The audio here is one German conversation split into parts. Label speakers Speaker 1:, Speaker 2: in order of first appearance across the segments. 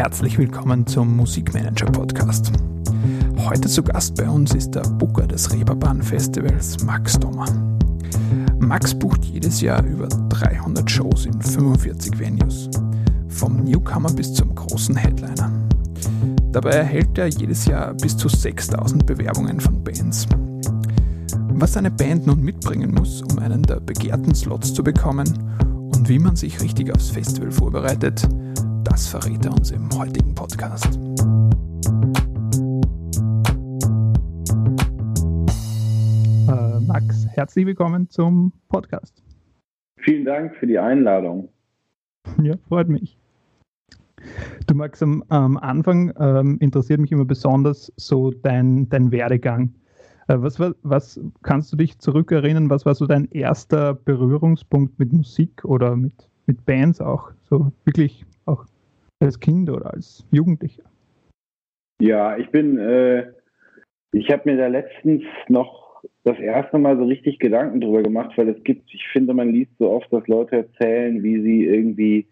Speaker 1: herzlich willkommen zum Musikmanager Podcast. Heute zu Gast bei uns ist der Booker des Reeperbahn Festivals, Max Dommer. Max bucht jedes Jahr über 300 Shows in 45 Venues, vom Newcomer bis zum großen Headliner. Dabei erhält er jedes Jahr bis zu 6000 Bewerbungen von Bands. Was eine Band nun mitbringen muss, um einen der begehrten Slots zu bekommen und wie man sich richtig aufs Festival vorbereitet, das verrät er uns im heutigen Podcast. Äh, Max, herzlich willkommen zum Podcast.
Speaker 2: Vielen Dank für die Einladung.
Speaker 1: Ja, freut mich. Du Max, am, am Anfang ähm, interessiert mich immer besonders so dein, dein Werdegang. Äh, was, was, was kannst du dich zurückerinnern? Was war so dein erster Berührungspunkt mit Musik oder mit, mit Bands auch? So wirklich auch als Kind oder als Jugendlicher?
Speaker 2: Ja, ich bin, äh, ich habe mir da letztens noch das erste Mal so richtig Gedanken drüber gemacht, weil es gibt, ich finde, man liest so oft, dass Leute erzählen, wie sie irgendwie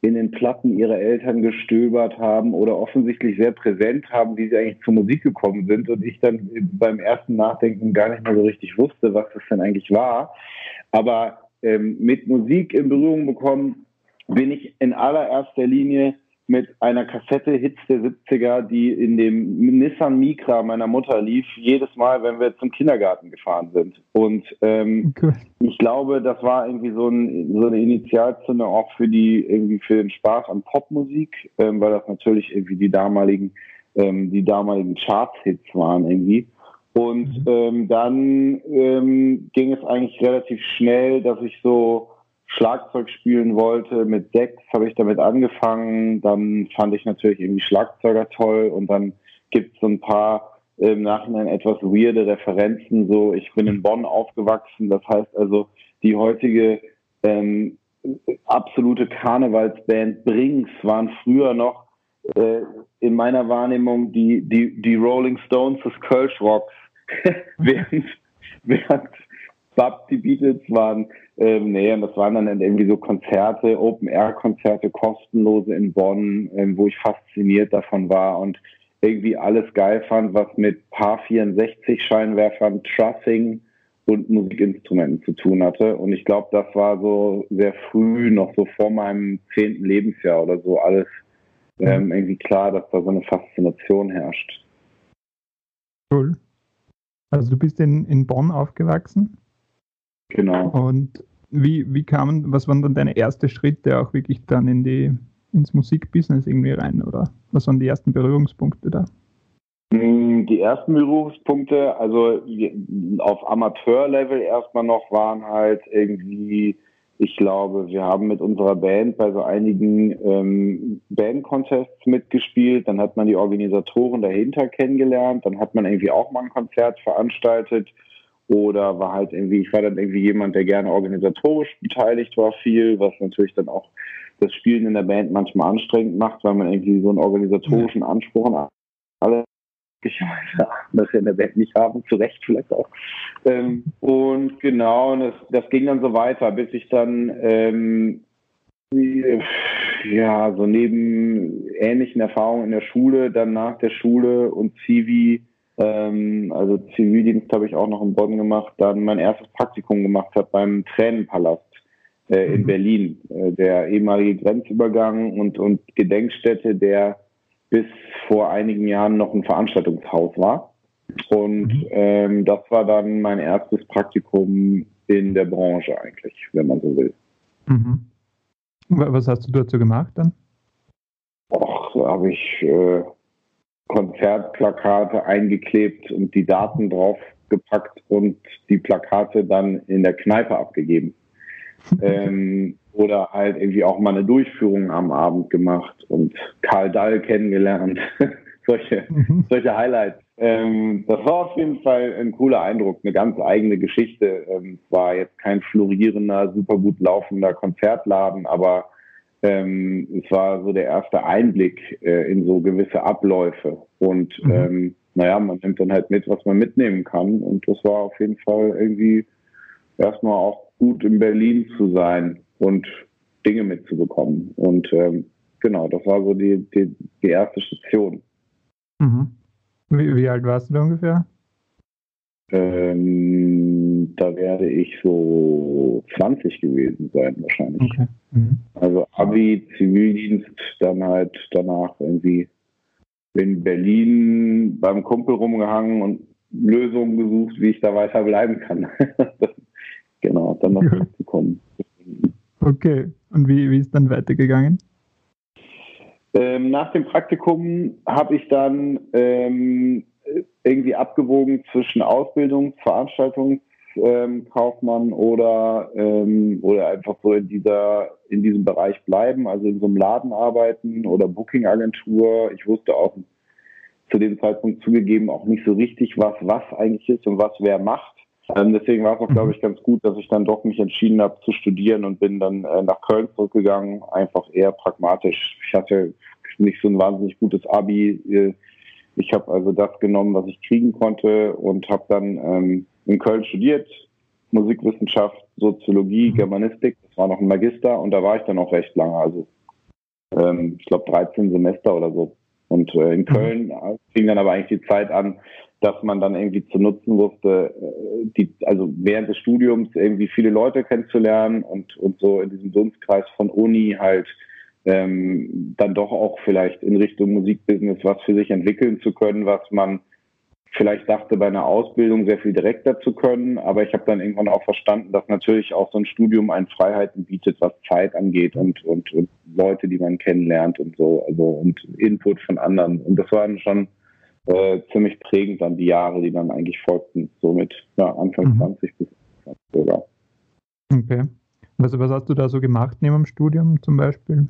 Speaker 2: in den Platten ihrer Eltern gestöbert haben oder offensichtlich sehr präsent haben, wie sie eigentlich zur Musik gekommen sind und ich dann beim ersten Nachdenken gar nicht mehr so richtig wusste, was das denn eigentlich war. Aber ähm, mit Musik in Berührung bekommen bin ich in allererster Linie mit einer Kassette Hits der 70er, die in dem Nissan Micra meiner Mutter lief, jedes Mal, wenn wir zum Kindergarten gefahren sind. Und ähm, okay. ich glaube, das war irgendwie so, ein, so eine Initialzündung auch für die irgendwie für den Spaß an Popmusik, ähm, weil das natürlich irgendwie die damaligen ähm, die damaligen Charts-Hits waren irgendwie. Und mhm. ähm, dann ähm, ging es eigentlich relativ schnell, dass ich so Schlagzeug spielen wollte. Mit sechs habe ich damit angefangen. Dann fand ich natürlich irgendwie Schlagzeuger toll und dann gibt es so ein paar im Nachhinein etwas weirde Referenzen. So, ich bin in Bonn aufgewachsen. Das heißt also, die heutige ähm, absolute Karnevalsband Brings waren früher noch äh, in meiner Wahrnehmung die, die, die Rolling Stones des Kölsch Rocks. während, während Bub, die Beatles waren, ähm, nee, und das waren dann irgendwie so Konzerte, Open-Air-Konzerte, kostenlose in Bonn, ähm, wo ich fasziniert davon war und irgendwie alles geil fand, was mit Paar 64 Scheinwerfern, Trussing und Musikinstrumenten zu tun hatte. Und ich glaube, das war so sehr früh, noch so vor meinem zehnten Lebensjahr oder so, alles ähm, mhm. irgendwie klar, dass da so eine Faszination herrscht.
Speaker 1: Cool. Also du bist in, in Bonn aufgewachsen?
Speaker 2: Genau.
Speaker 1: Und wie, wie kamen, was waren dann deine ersten Schritte auch wirklich dann in die, ins Musikbusiness irgendwie rein oder? Was waren die ersten Berührungspunkte da?
Speaker 2: Mm, die ersten Berührungspunkte, also auf Amateurlevel erstmal noch, waren halt irgendwie, ich glaube, wir haben mit unserer Band bei so einigen ähm, Bandcontests mitgespielt, dann hat man die Organisatoren dahinter kennengelernt, dann hat man irgendwie auch mal ein Konzert veranstaltet oder war halt irgendwie, ich war dann irgendwie jemand, der gerne organisatorisch beteiligt war viel, was natürlich dann auch das Spielen in der Band manchmal anstrengend macht, weil man irgendwie so einen organisatorischen Anspruch an alle das wir in der Band nicht haben, zu Recht vielleicht auch. Ähm, und genau, das, das ging dann so weiter, bis ich dann ähm, ja, so neben ähnlichen Erfahrungen in der Schule, dann nach der Schule und Zivi ähm, also Zivildienst habe ich auch noch in Bonn gemacht, dann mein erstes Praktikum gemacht habe beim Tränenpalast äh, in mhm. Berlin, äh, der ehemalige Grenzübergang und, und Gedenkstätte, der bis vor einigen Jahren noch ein Veranstaltungshaus war. Und mhm. ähm, das war dann mein erstes Praktikum in der Branche eigentlich, wenn man so will.
Speaker 1: Mhm. Was hast du dazu gemacht dann?
Speaker 2: Och, da habe ich äh, Konzertplakate eingeklebt und die Daten drauf gepackt und die Plakate dann in der Kneipe abgegeben. ähm, oder halt irgendwie auch mal eine Durchführung am Abend gemacht und Karl Dall kennengelernt. solche, mhm. solche Highlights. Ähm, das war auf jeden Fall ein cooler Eindruck, eine ganz eigene Geschichte. Ähm, war jetzt kein florierender, super gut laufender Konzertladen, aber ähm, es war so der erste Einblick äh, in so gewisse Abläufe. Und mhm. ähm, naja, man nimmt dann halt mit, was man mitnehmen kann. Und das war auf jeden Fall irgendwie erstmal auch gut in Berlin zu sein und Dinge mitzubekommen. Und ähm, genau, das war so die, die, die erste Station.
Speaker 1: Mhm. Wie, wie, alt warst du da ungefähr?
Speaker 2: Ähm, da werde ich so 20 gewesen sein wahrscheinlich. Okay. Mhm. Also Abi, Zivildienst, dann halt danach irgendwie in Berlin beim Kumpel rumgehangen und Lösungen gesucht, wie ich da weiter bleiben kann. genau, dann noch ja. zurückzukommen.
Speaker 1: Okay, und wie, wie ist dann weitergegangen?
Speaker 2: Ähm, nach dem Praktikum habe ich dann ähm, irgendwie abgewogen zwischen Ausbildung, Veranstaltungskaufmann ähm, oder, ähm, oder einfach so in dieser, in diesem Bereich bleiben, also in so einem Laden arbeiten oder Booking-Agentur. Ich wusste auch zu dem Zeitpunkt zugegeben auch nicht so richtig, was was eigentlich ist und was wer macht. Ähm, deswegen war es auch, glaube ich, ganz gut, dass ich dann doch mich entschieden habe zu studieren und bin dann äh, nach Köln zurückgegangen, einfach eher pragmatisch. Ich hatte nicht so ein wahnsinnig gutes Abi. Äh, ich habe also das genommen, was ich kriegen konnte und habe dann ähm, in Köln studiert, Musikwissenschaft, Soziologie, mhm. Germanistik. Das war noch ein Magister und da war ich dann auch recht lange, also ähm, ich glaube 13 Semester oder so. Und äh, in mhm. Köln fing dann aber eigentlich die Zeit an, dass man dann irgendwie zu nutzen wusste, äh, die, also während des Studiums irgendwie viele Leute kennenzulernen und, und so in diesem Dunstkreis von Uni halt ähm, dann doch auch vielleicht in Richtung Musikbusiness was für sich entwickeln zu können, was man vielleicht dachte bei einer Ausbildung sehr viel direkter zu können, aber ich habe dann irgendwann auch verstanden, dass natürlich auch so ein Studium einen Freiheiten bietet, was Zeit angeht und, und, und Leute, die man kennenlernt und so, also und Input von anderen. Und das waren schon äh, ziemlich prägend dann die Jahre, die dann eigentlich folgten, so mit ja, Anfang mhm. 20 bis 20 sogar.
Speaker 1: Okay. Was, was hast du da so gemacht neben dem Studium zum Beispiel?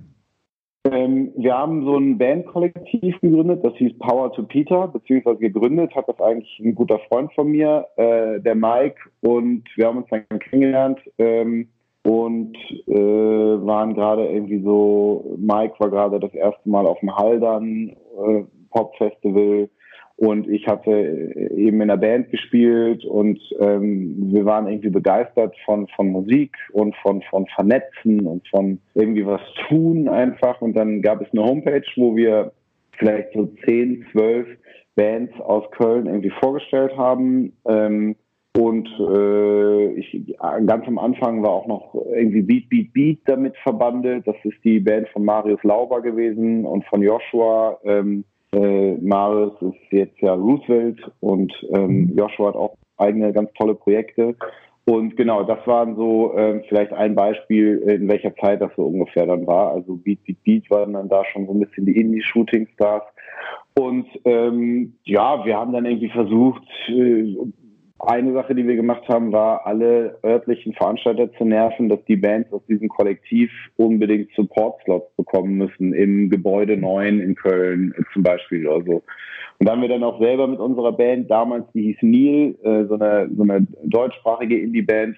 Speaker 2: Ähm, wir haben so ein Bandkollektiv gegründet, das hieß Power to Peter, beziehungsweise gegründet hat das eigentlich ein guter Freund von mir, äh, der Mike, und wir haben uns dann kennengelernt ähm, und äh, waren gerade irgendwie so, Mike war gerade das erste Mal auf dem Haldern äh, Pop Festival und ich hatte eben in der Band gespielt und ähm, wir waren irgendwie begeistert von, von Musik und von, von Vernetzen und von irgendwie was tun einfach. Und dann gab es eine Homepage, wo wir vielleicht so 10, 12 Bands aus Köln irgendwie vorgestellt haben. Ähm, und äh, ich, ganz am Anfang war auch noch irgendwie Beat, Beat, Beat damit verbandelt. Das ist die Band von Marius Lauber gewesen und von Joshua. Ähm, äh, Marius ist jetzt ja Roosevelt und ähm, mhm. Joshua hat auch eigene ganz tolle Projekte. Und genau, das waren so äh, vielleicht ein Beispiel, in welcher Zeit das so ungefähr dann war. Also Beat Beat Beat waren dann da schon so ein bisschen die Indie-Shooting-Stars. Und ähm, ja, wir haben dann irgendwie versucht, äh, eine Sache, die wir gemacht haben, war, alle örtlichen Veranstalter zu nerven, dass die Bands aus diesem Kollektiv unbedingt Support-Slots bekommen müssen im Gebäude 9 in Köln zum Beispiel oder so. Und da haben wir dann auch selber mit unserer Band, damals, die hieß Neil, äh, so, eine, so eine deutschsprachige Indie-Band,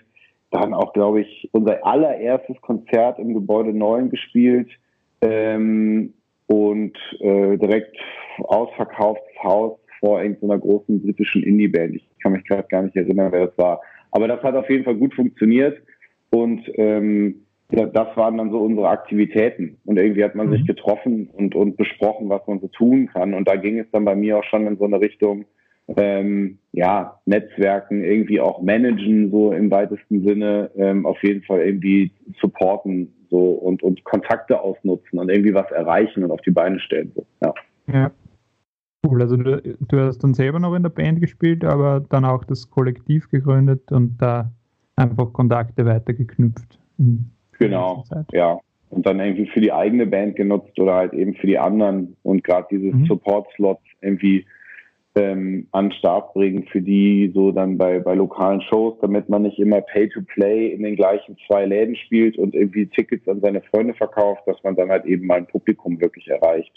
Speaker 2: dann auch, glaube ich, unser allererstes Konzert im Gebäude 9 gespielt ähm, und äh, direkt ausverkauftes Haus vor irgendeiner großen britischen Indie-Band. Ich kann mich gerade gar nicht erinnern, wer das war. Aber das hat auf jeden Fall gut funktioniert und ähm, das waren dann so unsere Aktivitäten. Und irgendwie hat man mhm. sich getroffen und, und besprochen, was man so tun kann. Und da ging es dann bei mir auch schon in so eine Richtung, ähm, ja, Netzwerken, irgendwie auch managen, so im weitesten Sinne, ähm, auf jeden Fall irgendwie supporten so und, und Kontakte ausnutzen und irgendwie was erreichen und auf die Beine stellen. So. Ja.
Speaker 1: ja. Cool, also du, du, hast dann selber noch in der Band gespielt, aber dann auch das Kollektiv gegründet und da einfach Kontakte weitergeknüpft.
Speaker 2: Genau, ja. Und dann irgendwie für die eigene Band genutzt oder halt eben für die anderen und gerade dieses mhm. Support-Slots irgendwie ähm, an den Start bringen für die so dann bei, bei lokalen Shows, damit man nicht immer Pay-to-Play in den gleichen zwei Läden spielt und irgendwie Tickets an seine Freunde verkauft, dass man dann halt eben mal ein Publikum wirklich erreicht.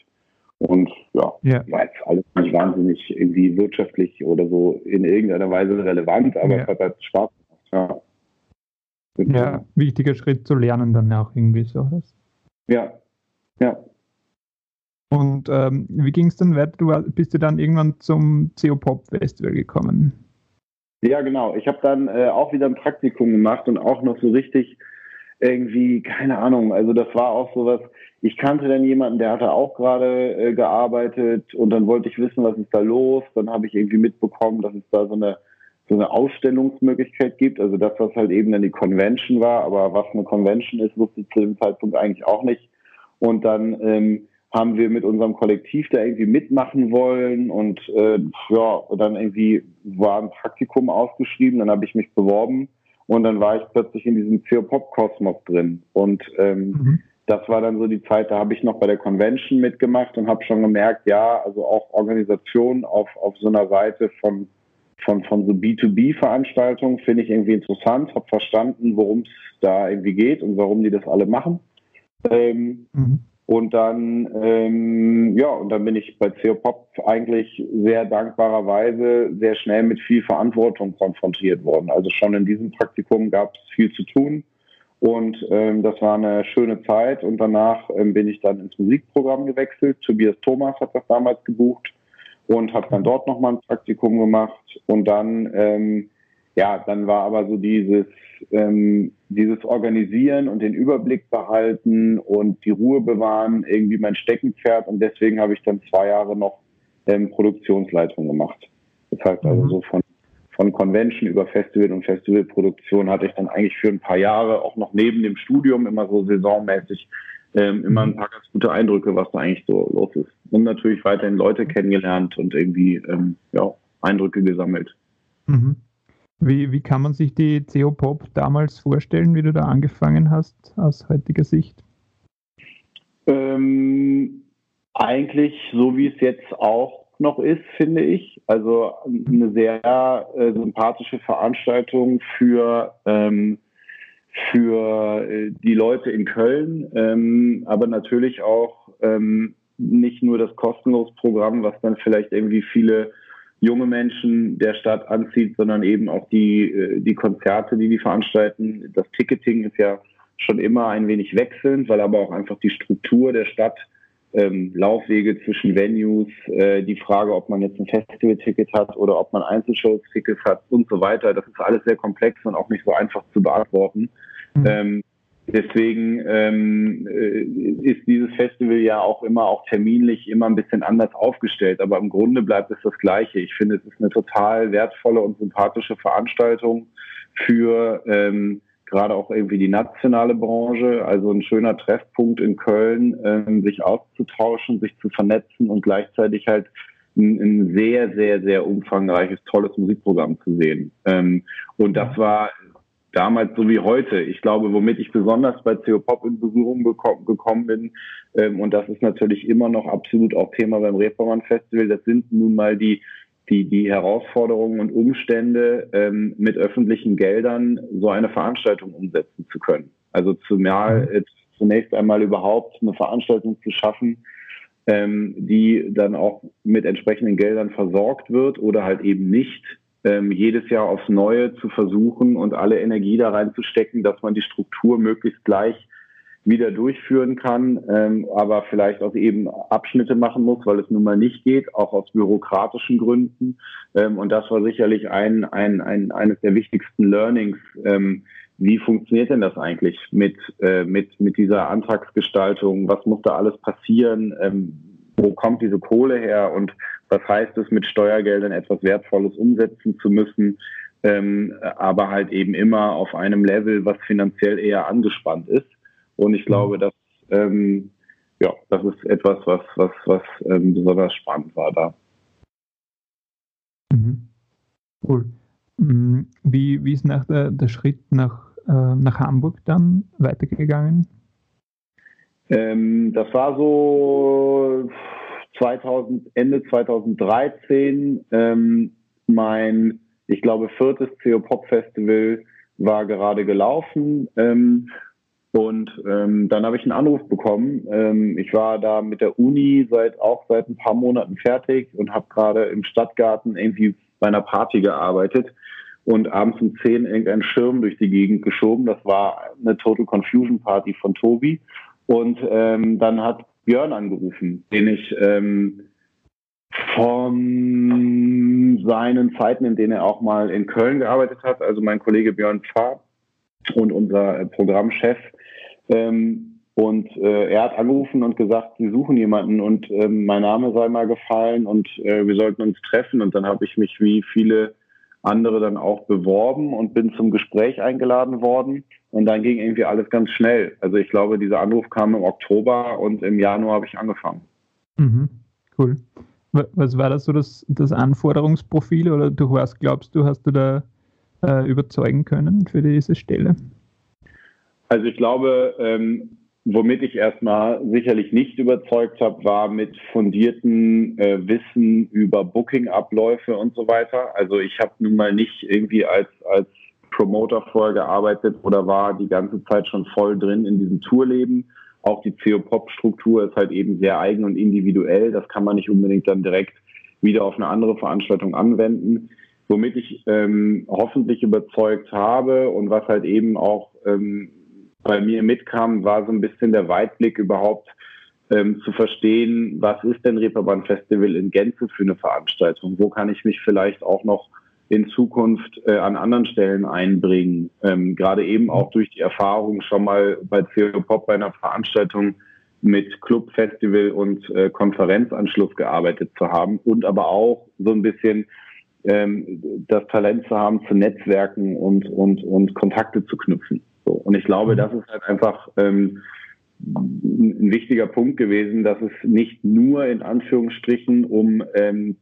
Speaker 2: Und ja, ja. war jetzt alles nicht wahnsinnig irgendwie wirtschaftlich oder so in irgendeiner Weise relevant, aber ja. es hat halt Spaß gemacht.
Speaker 1: Ja. ja, wichtiger Schritt zu lernen dann auch irgendwie so.
Speaker 2: Ja, ja.
Speaker 1: Und ähm, wie ging es dann weiter? Du bist du dann irgendwann zum CO Pop Festival gekommen?
Speaker 2: Ja, genau. Ich habe dann äh, auch wieder ein Praktikum gemacht und auch noch so richtig irgendwie, keine Ahnung, also das war auch sowas, ich kannte dann jemanden, der hatte auch gerade äh, gearbeitet und dann wollte ich wissen, was ist da los. Dann habe ich irgendwie mitbekommen, dass es da so eine so eine Ausstellungsmöglichkeit gibt. Also das, was halt eben dann die Convention war, aber was eine Convention ist, wusste ich zu dem Zeitpunkt eigentlich auch nicht. Und dann ähm, haben wir mit unserem Kollektiv da irgendwie mitmachen wollen und äh, ja, dann irgendwie war ein Praktikum ausgeschrieben, dann habe ich mich beworben und dann war ich plötzlich in diesem Pop-Kosmos drin. Und ähm, mhm. das war dann so die Zeit, da habe ich noch bei der Convention mitgemacht und habe schon gemerkt, ja, also auch Organisation auf, auf so einer Seite von von, von so B2B-Veranstaltungen finde ich irgendwie interessant, habe verstanden, worum es da irgendwie geht und warum die das alle machen. Ähm, mhm. Und dann, ähm, ja, und dann bin ich bei CO-Pop eigentlich sehr dankbarerweise sehr schnell mit viel Verantwortung konfrontiert worden. Also schon in diesem Praktikum gab es viel zu tun. Und ähm, das war eine schöne Zeit. Und danach ähm, bin ich dann ins Musikprogramm gewechselt. Tobias Thomas hat das damals gebucht und habe dann dort nochmal ein Praktikum gemacht und dann, ähm, ja, dann war aber so dieses, ähm, dieses Organisieren und den Überblick behalten und die Ruhe bewahren irgendwie mein Steckenpferd und deswegen habe ich dann zwei Jahre noch ähm, Produktionsleitung gemacht. Das heißt also mhm. so von von Convention über Festival und Festivalproduktion hatte ich dann eigentlich für ein paar Jahre auch noch neben dem Studium immer so saisonmäßig ähm, immer ein paar ganz gute Eindrücke, was da eigentlich so los ist. Und natürlich weiterhin Leute kennengelernt und irgendwie ähm, ja, Eindrücke gesammelt.
Speaker 1: Mhm. Wie, wie kann man sich die CO-Pop damals vorstellen, wie du da angefangen hast, aus heutiger Sicht?
Speaker 2: Ähm, eigentlich so, wie es jetzt auch noch ist, finde ich. Also eine sehr äh, sympathische Veranstaltung für ähm, für äh, die Leute in Köln, ähm, aber natürlich auch ähm, nicht nur das kostenlose Programm, was dann vielleicht irgendwie viele junge Menschen der Stadt anzieht, sondern eben auch die, äh, die Konzerte, die die veranstalten. Das Ticketing ist ja schon immer ein wenig wechselnd, weil aber auch einfach die Struktur der Stadt, ähm, Laufwege zwischen Venues, äh, die Frage, ob man jetzt ein Festival-Ticket hat oder ob man Einzelshows-Tickets hat und so weiter, das ist alles sehr komplex und auch nicht so einfach zu beantworten. Mhm. Ähm, deswegen ähm, äh, ist dieses Festival ja auch immer auch terminlich immer ein bisschen anders aufgestellt, aber im Grunde bleibt es das Gleiche. Ich finde, es ist eine total wertvolle und sympathische Veranstaltung für ähm, gerade auch irgendwie die nationale Branche, also ein schöner Treffpunkt in Köln, ähm, sich auszutauschen, sich zu vernetzen und gleichzeitig halt ein, ein sehr, sehr, sehr umfangreiches, tolles Musikprogramm zu sehen. Ähm, und das war damals so wie heute. Ich glaube, womit ich besonders bei CO Pop in Berührung gekommen bin, ähm, und das ist natürlich immer noch absolut auch Thema beim Reeperbahn Festival, das sind nun mal die die, die Herausforderungen und Umstände, ähm, mit öffentlichen Geldern so eine Veranstaltung umsetzen zu können. Also zumal, äh, zunächst einmal überhaupt eine Veranstaltung zu schaffen, ähm, die dann auch mit entsprechenden Geldern versorgt wird oder halt eben nicht, ähm, jedes Jahr aufs Neue zu versuchen und alle Energie da reinzustecken, dass man die Struktur möglichst gleich wieder durchführen kann, ähm, aber vielleicht auch eben Abschnitte machen muss, weil es nun mal nicht geht, auch aus bürokratischen Gründen. Ähm, und das war sicherlich ein, ein, ein, eines der wichtigsten Learnings. Ähm, wie funktioniert denn das eigentlich mit, äh, mit, mit dieser Antragsgestaltung? Was muss da alles passieren? Ähm, wo kommt diese Kohle her? Und was heißt es, mit Steuergeldern etwas Wertvolles umsetzen zu müssen? Ähm, aber halt eben immer auf einem Level, was finanziell eher angespannt ist. Und ich glaube, dass ähm, ja, das ist etwas, was, was, was ähm, besonders spannend war da.
Speaker 1: Mhm. Cool. Mm, wie, wie ist nach der, der Schritt nach, äh, nach Hamburg dann weitergegangen?
Speaker 2: Ähm, das war so 2000, Ende 2013. Ähm, mein, ich glaube, viertes CO Pop Festival war gerade gelaufen. Ähm, und ähm, dann habe ich einen Anruf bekommen. Ähm, ich war da mit der Uni seit auch seit ein paar Monaten fertig und habe gerade im Stadtgarten irgendwie bei einer Party gearbeitet und abends um 10 irgendeinen Schirm durch die Gegend geschoben. Das war eine Total Confusion Party von Tobi. Und ähm, dann hat Björn angerufen, den ich ähm, von seinen Zeiten, in denen er auch mal in Köln gearbeitet hat, also mein Kollege Björn Pfarr und unser Programmchef, Ähm, und äh, er hat angerufen und gesagt, sie suchen jemanden und ähm, mein Name sei mal gefallen und äh, wir sollten uns treffen. Und dann habe ich mich wie viele andere dann auch beworben und bin zum Gespräch eingeladen worden. Und dann ging irgendwie alles ganz schnell. Also ich glaube, dieser Anruf kam im Oktober und im Januar habe ich angefangen.
Speaker 1: Mhm, cool. Was war das so das, das Anforderungsprofil oder du was glaubst du, hast du da äh, überzeugen können für diese Stelle?
Speaker 2: Also ich glaube, ähm, Womit ich erstmal sicherlich nicht überzeugt habe, war mit fundierten äh, Wissen über Booking-Abläufe und so weiter. Also ich habe nun mal nicht irgendwie als, als Promoter vorher gearbeitet oder war die ganze Zeit schon voll drin in diesem Tourleben. Auch die CO-Pop-Struktur ist halt eben sehr eigen und individuell. Das kann man nicht unbedingt dann direkt wieder auf eine andere Veranstaltung anwenden. Womit ich ähm, hoffentlich überzeugt habe und was halt eben auch ähm, bei mir mitkam, war so ein bisschen der Weitblick überhaupt ähm, zu verstehen, was ist denn Reeperbahn Festival in Gänze für eine Veranstaltung? Wo kann ich mich vielleicht auch noch in Zukunft äh, an anderen Stellen einbringen? Ähm, Gerade eben auch durch die Erfahrung schon mal bei CO Pop bei einer Veranstaltung mit Club, Festival und äh, Konferenzanschluss gearbeitet zu haben und aber auch so ein bisschen ähm, das Talent zu haben, zu netzwerken und, und, und Kontakte zu knüpfen. So. Und ich glaube, das ist halt einfach ähm, ein wichtiger Punkt gewesen, dass es nicht nur in Anführungsstrichen um ähm,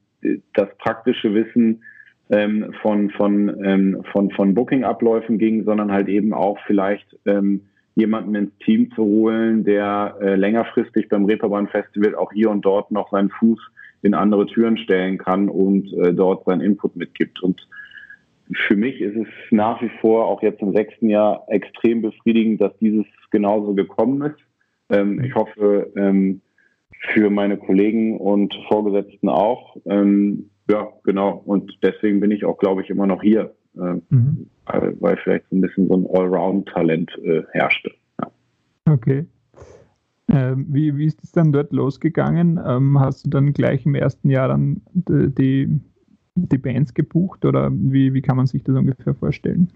Speaker 2: das praktische Wissen ähm, von, von, ähm, von, von Booking-Abläufen ging, sondern halt eben auch vielleicht ähm, jemanden ins Team zu holen, der äh, längerfristig beim Reeperbahn Festival auch hier und dort noch seinen Fuß in andere Türen stellen kann und äh, dort seinen Input mitgibt. Und für mich ist es nach wie vor auch jetzt im sechsten Jahr extrem befriedigend, dass dieses genauso gekommen ist. Ähm, ich hoffe ähm, für meine Kollegen und Vorgesetzten auch. Ähm, ja, genau. Und deswegen bin ich auch, glaube ich, immer noch hier, äh, mhm. weil, weil, vielleicht so ein bisschen so ein Allround-Talent äh, herrschte. Ja.
Speaker 1: Okay. Ähm, wie, wie ist es dann dort losgegangen? Ähm, hast du dann gleich im ersten Jahr dann die, die Bands gebucht oder wie, wie kann man sich das ungefähr vorstellen?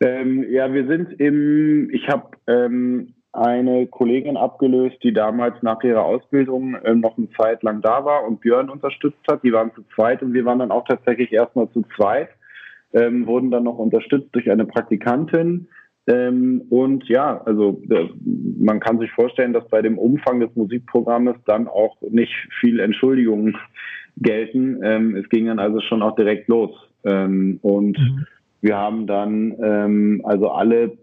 Speaker 2: Ähm, ja, wir sind im, ich habe ähm, eine Kollegin abgelöst, die damals nach ihrer Ausbildung ähm, noch eine Zeit lang da war und Björn unterstützt hat. Die waren zu zweit und wir waren dann auch tatsächlich erstmal zu zweit, ähm, wurden dann noch unterstützt durch eine Praktikantin. Ähm, und ja, also äh, man kann sich vorstellen, dass bei dem Umfang des Musikprogrammes dann auch nicht viel Entschuldigung gelten. Ähm, es ging dann also schon auch direkt los. Ähm, und mhm. Wir haben dann ähm, also alle,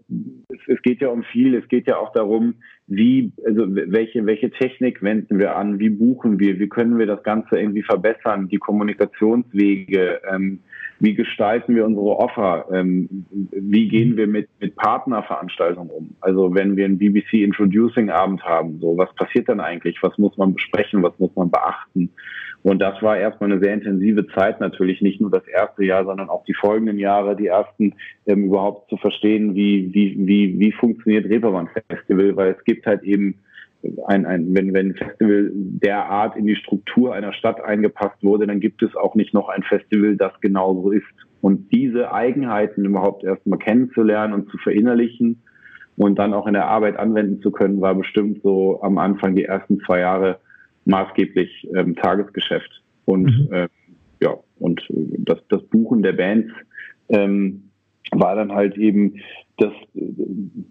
Speaker 2: es, es, geht ja um viel, es geht ja auch darum, wie, also welche, welche Technik wenden wir an, wie buchen wir, wie können wir das Ganze irgendwie verbessern, die Kommunikationswege, ähm, wie gestalten wir unsere Offer, ähm, wie gehen wir mit, mit Partnerveranstaltungen um. Also wenn wir einen BBC Introducing Abend haben, so was passiert dann eigentlich, was muss man besprechen, was muss man beachten. Und das war erstmal eine sehr intensive Zeit natürlich, nicht nur das erste Jahr, sondern auch die folgenden Jahre, die ersten, ähm, überhaupt zu verstehen, wie, wie, wie, wie funktioniert Reeperbahn Festival, weil es gibt halt eben ein, ein, wenn, wenn ein Festival derart in die Struktur einer Stadt eingepasst wurde, dann gibt es auch nicht noch ein Festival, das genauso ist. Und diese Eigenheiten überhaupt erstmal kennenzulernen und zu verinnerlichen und dann auch in der Arbeit anwenden zu können, war bestimmt so am Anfang die ersten zwei Jahre maßgeblich ähm, Tagesgeschäft. Und mhm. äh, ja, und äh, das, das Buchen der Bands ähm, war dann halt eben das äh,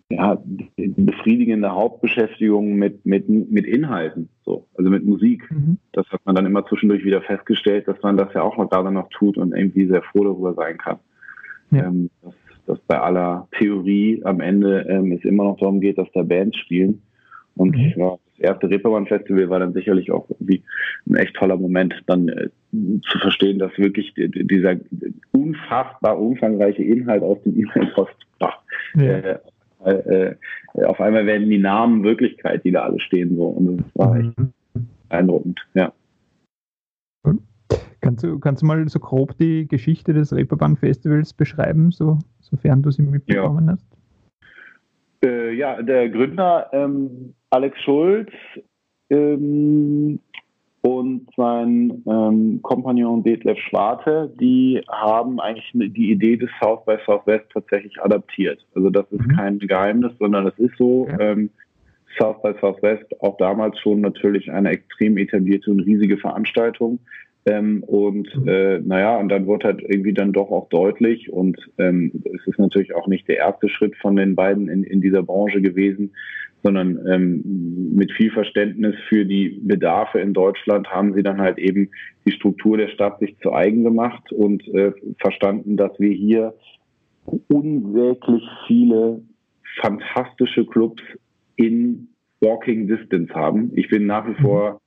Speaker 2: ja, befriedigende Hauptbeschäftigung mit, mit, mit Inhalten, so, also mit Musik. Mhm. Das hat man dann immer zwischendurch wieder festgestellt, dass man das ja auch noch da dann noch tut und irgendwie sehr froh darüber sein kann. Ja. Ähm, dass, dass bei aller Theorie am Ende ähm, es immer noch darum geht, dass da Bands spielen. Und mhm. ja, erste Reeperbahn Festival war dann sicherlich auch irgendwie ein echt toller Moment, dann äh, zu verstehen, dass wirklich dieser unfassbar umfangreiche Inhalt aus dem E-Mail-Postfach ja. äh, äh, auf einmal werden die Namen Wirklichkeit, die da alle stehen so und das war echt mhm. beeindruckend, ja.
Speaker 1: Kannst du, kannst du mal so grob die Geschichte des Reeperbahn Festivals beschreiben, so, sofern du sie mitbekommen ja. hast?
Speaker 2: Äh, ja, der Gründer ähm, Alex Schulz ähm, und sein ähm, Kompagnon Detlef Schwarte, die haben eigentlich die Idee des South by Southwest tatsächlich adaptiert. Also das ist mhm. kein Geheimnis, sondern es ist so. Ja. Ähm, South by Southwest auch damals schon natürlich eine extrem etablierte und riesige Veranstaltung. Ähm, und mhm. äh, naja, und dann wurde halt irgendwie dann doch auch deutlich, und ähm, es ist natürlich auch nicht der erste Schritt von den beiden in, in dieser Branche gewesen, sondern ähm, mit viel Verständnis für die Bedarfe in Deutschland haben sie dann halt eben die Struktur der Stadt sich zu eigen gemacht und äh, verstanden, dass wir hier unsäglich viele fantastische Clubs in Walking Distance haben. Ich bin nach wie vor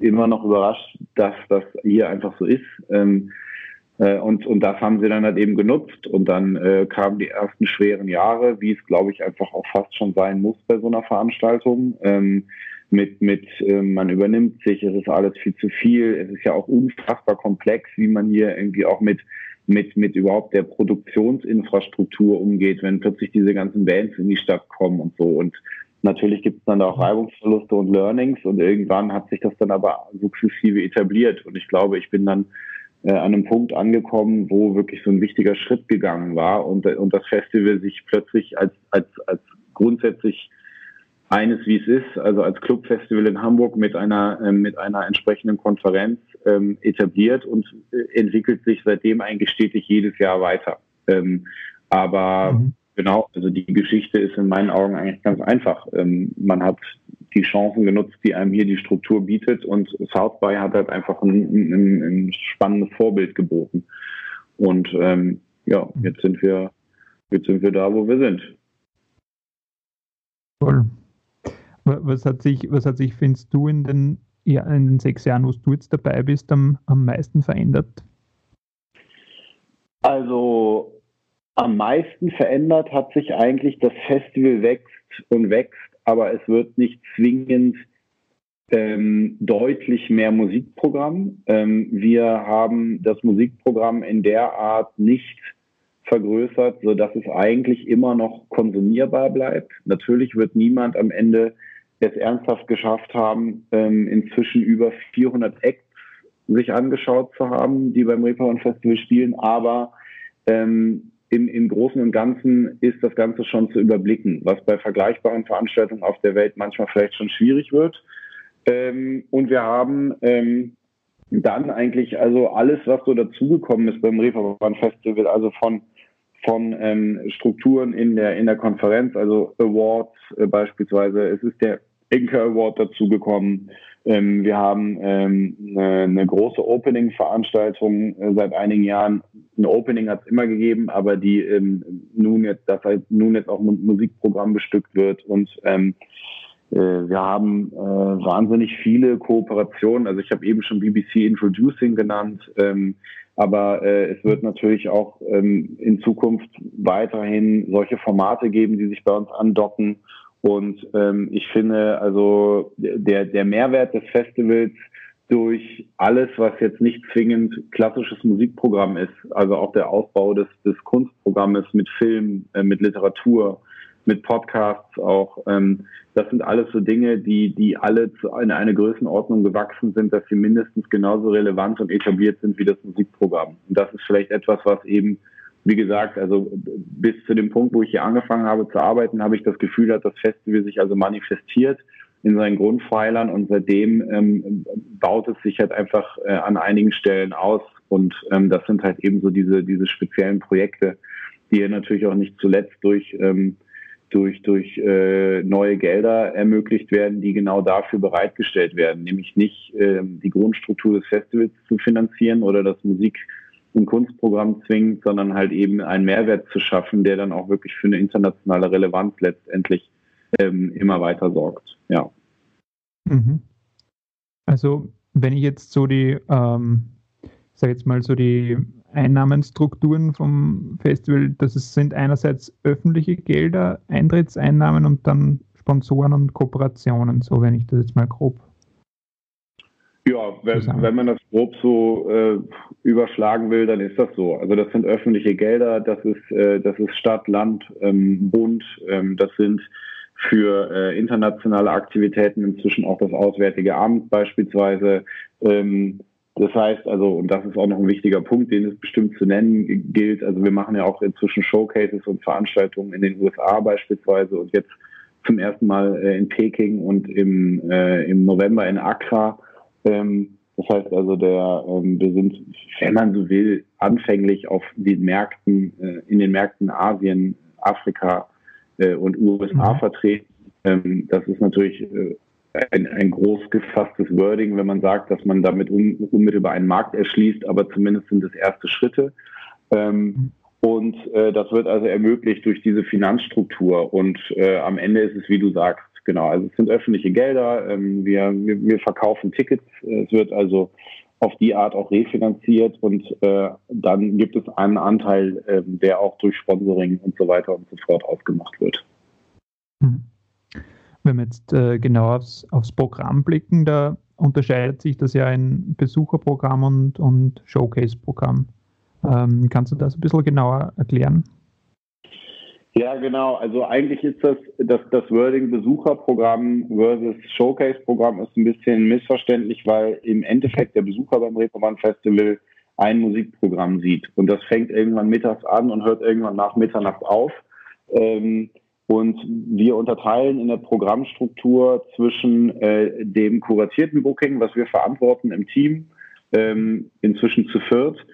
Speaker 2: immer noch überrascht, dass das hier einfach so ist. Ähm, äh, und, und das haben sie dann halt eben genutzt. Und dann äh, kamen die ersten schweren Jahre, wie es, glaube ich, einfach auch fast schon sein muss bei so einer Veranstaltung. Ähm, mit, mit äh, man übernimmt sich, es ist alles viel zu viel. Es ist ja auch unfassbar komplex, wie man hier irgendwie auch mit, mit, mit überhaupt der Produktionsinfrastruktur umgeht, wenn plötzlich diese ganzen Bands in die Stadt kommen und so. Und natürlich gibt es dann auch Reibungsverluste und Learnings und irgendwann hat sich das dann aber sukzessive etabliert. Und ich glaube, ich bin dann äh, an einem Punkt angekommen, wo wirklich so ein wichtiger Schritt gegangen war und, und das Festival sich plötzlich als, als, als grundsätzlich eines, wie es ist, also als Clubfestival in Hamburg mit einer, äh, mit einer entsprechenden Konferenz ähm, etabliert und äh, entwickelt sich seitdem eigentlich stetig jedes Jahr weiter. Ähm, aber mhm. Genau, also die Geschichte ist in meinen Augen eigentlich ganz einfach. Ähm, man hat die Chancen genutzt, die einem hier die Struktur bietet. Und South by hat halt einfach ein, ein, ein spannendes Vorbild geboten. Und ähm, ja, jetzt sind wir, jetzt sind wir da, wo wir sind.
Speaker 1: Toll. Was hat sich, was hat sich, findest du, in den, ja, in den sechs Jahren, wo du jetzt dabei bist, am, am meisten verändert?
Speaker 2: Also am meisten verändert hat sich eigentlich, das Festival wächst und wächst aber es wird nicht zwingend ähm, deutlich mehr Musikprogramm. Ähm, wir haben das Musikprogramm in der Art nicht vergrößert, so dass es eigentlich immer noch konsumierbar bleibt. Natürlich wird niemand am Ende es ernsthaft geschafft haben, ähm, inzwischen über 400 Acts sich angeschaut zu haben, die beim Reeperbahn Festival spielen, aber ähm, im, im Großen und Ganzen ist das Ganze schon zu überblicken, was bei vergleichbaren Veranstaltungen auf der Welt manchmal vielleicht schon schwierig wird. Ähm, und wir haben ähm, dann eigentlich also alles, was so dazugekommen ist beim Reeperbahn Festival, also von von ähm, Strukturen in der in der Konferenz, also Awards äh, beispielsweise. Es ist der Inca Award dazugekommen. Ähm, wir haben ähm, eine, große Opening-Veranstaltung äh, seit einigen Jahren. Ein Opening hat es immer gegeben, aber die ähm, nun jetzt, das halt nun jetzt auch mit Musikprogramm bestückt wird und ähm, äh, wir haben äh, wahnsinnig viele Kooperationen. Also ich habe eben schon BBC Introducing genannt, ähm, aber äh, es wird natürlich auch ähm, in Zukunft weiterhin solche Formate geben, die sich bei uns andocken und ähm, ich finde, also der, der Mehrwert des Festivals durch alles, was jetzt nicht zwingend klassisches Musikprogramm ist, also auch der Aufbau des, des Kunstprogrammes mit Film, äh, mit Literatur, mit Podcasts auch, ähm, das sind alles so Dinge, die, die alle zu eine, eine Größenordnung gewachsen sind, dass sie mindestens genauso relevant und etabliert sind wie das Musikprogramm. Und das ist vielleicht etwas, was eben wie gesagt, also bis zu dem Punkt, wo ich hier angefangen habe zu arbeiten, habe ich das Gefühl, dass das Festival sich also manifestiert in seinen Grundpfeilern und seitdem ähm, baut es sich halt einfach äh, an einigen Stellen aus und ähm, das sind halt eben so diese, diese speziellen Projekte, die natürlich auch nicht zuletzt durch, ähm, durch, durch äh, neue Gelder ermöglicht werden, die genau dafür bereitgestellt werden, nämlich nicht äh, die Grundstruktur des Festivals zu finanzieren oder das Musik ein Kunstprogramm zwingt, sondern halt eben einen Mehrwert zu schaffen, der dann auch wirklich für eine internationale Relevanz letztendlich ähm, immer weiter sorgt. Ja.
Speaker 1: Mhm. Also wenn ich jetzt so die, ähm, sage jetzt mal so die Einnahmenstrukturen vom Festival, das sind einerseits öffentliche Gelder, Eintrittseinnahmen und dann Sponsoren und Kooperationen, so wenn ich das jetzt mal grob
Speaker 2: ja, wenn, wenn man das grob so äh, überschlagen will, dann ist das so. Also das sind öffentliche Gelder, das ist, äh, das ist Stadt, Land, ähm, Bund, ähm, das sind für äh, internationale Aktivitäten, inzwischen auch das Auswärtige Amt beispielsweise. Ähm, das heißt also, und das ist auch noch ein wichtiger Punkt, den es bestimmt zu nennen gilt, also wir machen ja auch inzwischen Showcases und Veranstaltungen in den USA beispielsweise und jetzt zum ersten Mal äh, in Peking und im, äh, im November in Accra. Ähm, das heißt also, der, ähm, wir sind, wenn man so will, anfänglich auf den Märkten, äh, in den Märkten Asien, Afrika äh, und USA mhm. vertreten. Ähm, das ist natürlich äh, ein, ein groß gefasstes Wording, wenn man sagt, dass man damit un, unmittelbar einen Markt erschließt, aber zumindest sind es erste Schritte. Ähm, mhm. Und äh, das wird also ermöglicht durch diese Finanzstruktur. Und äh, am Ende ist es, wie du sagst, genau, also es sind öffentliche Gelder, ähm, wir, wir, wir, verkaufen Tickets, es wird also auf die Art auch refinanziert und äh, dann gibt es einen Anteil, äh, der auch durch Sponsoring und so weiter und so fort ausgemacht wird.
Speaker 1: Mhm. Wenn wir jetzt äh, genau aufs, aufs Programm blicken, da unterscheidet sich das ja in Besucherprogramm und, und Showcase-Programm. Ähm, kannst du das ein bisschen genauer erklären?
Speaker 2: Ja, genau. Also eigentlich ist das, das, das Wording Besucherprogramm versus Showcase-Programm ist ein bisschen missverständlich, weil im Endeffekt der Besucher beim Reeperbahn Festival ein Musikprogramm sieht. Und das fängt irgendwann mittags an und hört irgendwann nach Mitternacht auf. Ähm, und wir unterteilen in der Programmstruktur zwischen äh, dem kuratierten Booking, was wir verantworten im Team, ähm, inzwischen zu viert,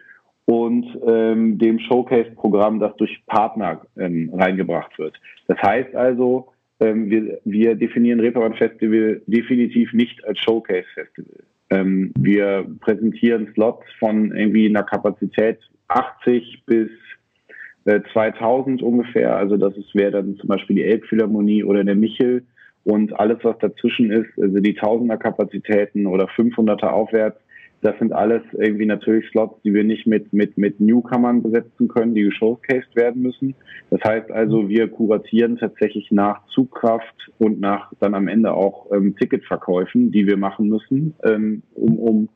Speaker 2: und ähm, dem Showcase-Programm, das durch Partner ähm, reingebracht wird. Das heißt also, ähm, wir, wir definieren Reeperbahn Festival definitiv nicht als Showcase-Festival. Ähm, wir präsentieren Slots von irgendwie einer Kapazität 80 bis 2000 äh, ungefähr. Also das wäre dann zum Beispiel die Elbphilharmonie oder der Michel und alles, was dazwischen ist, also die Tausender Kapazitäten oder 500er aufwärts, das sind alles irgendwie natürlich Slots, die wir nicht mit, mit, mit Newcomern besetzen können, die geshowcased werden müssen. Das heißt also, wir kuratieren tatsächlich nach Zugkraft und nach dann am Ende auch ähm, Ticketverkäufen, die wir machen müssen, ähm, um, um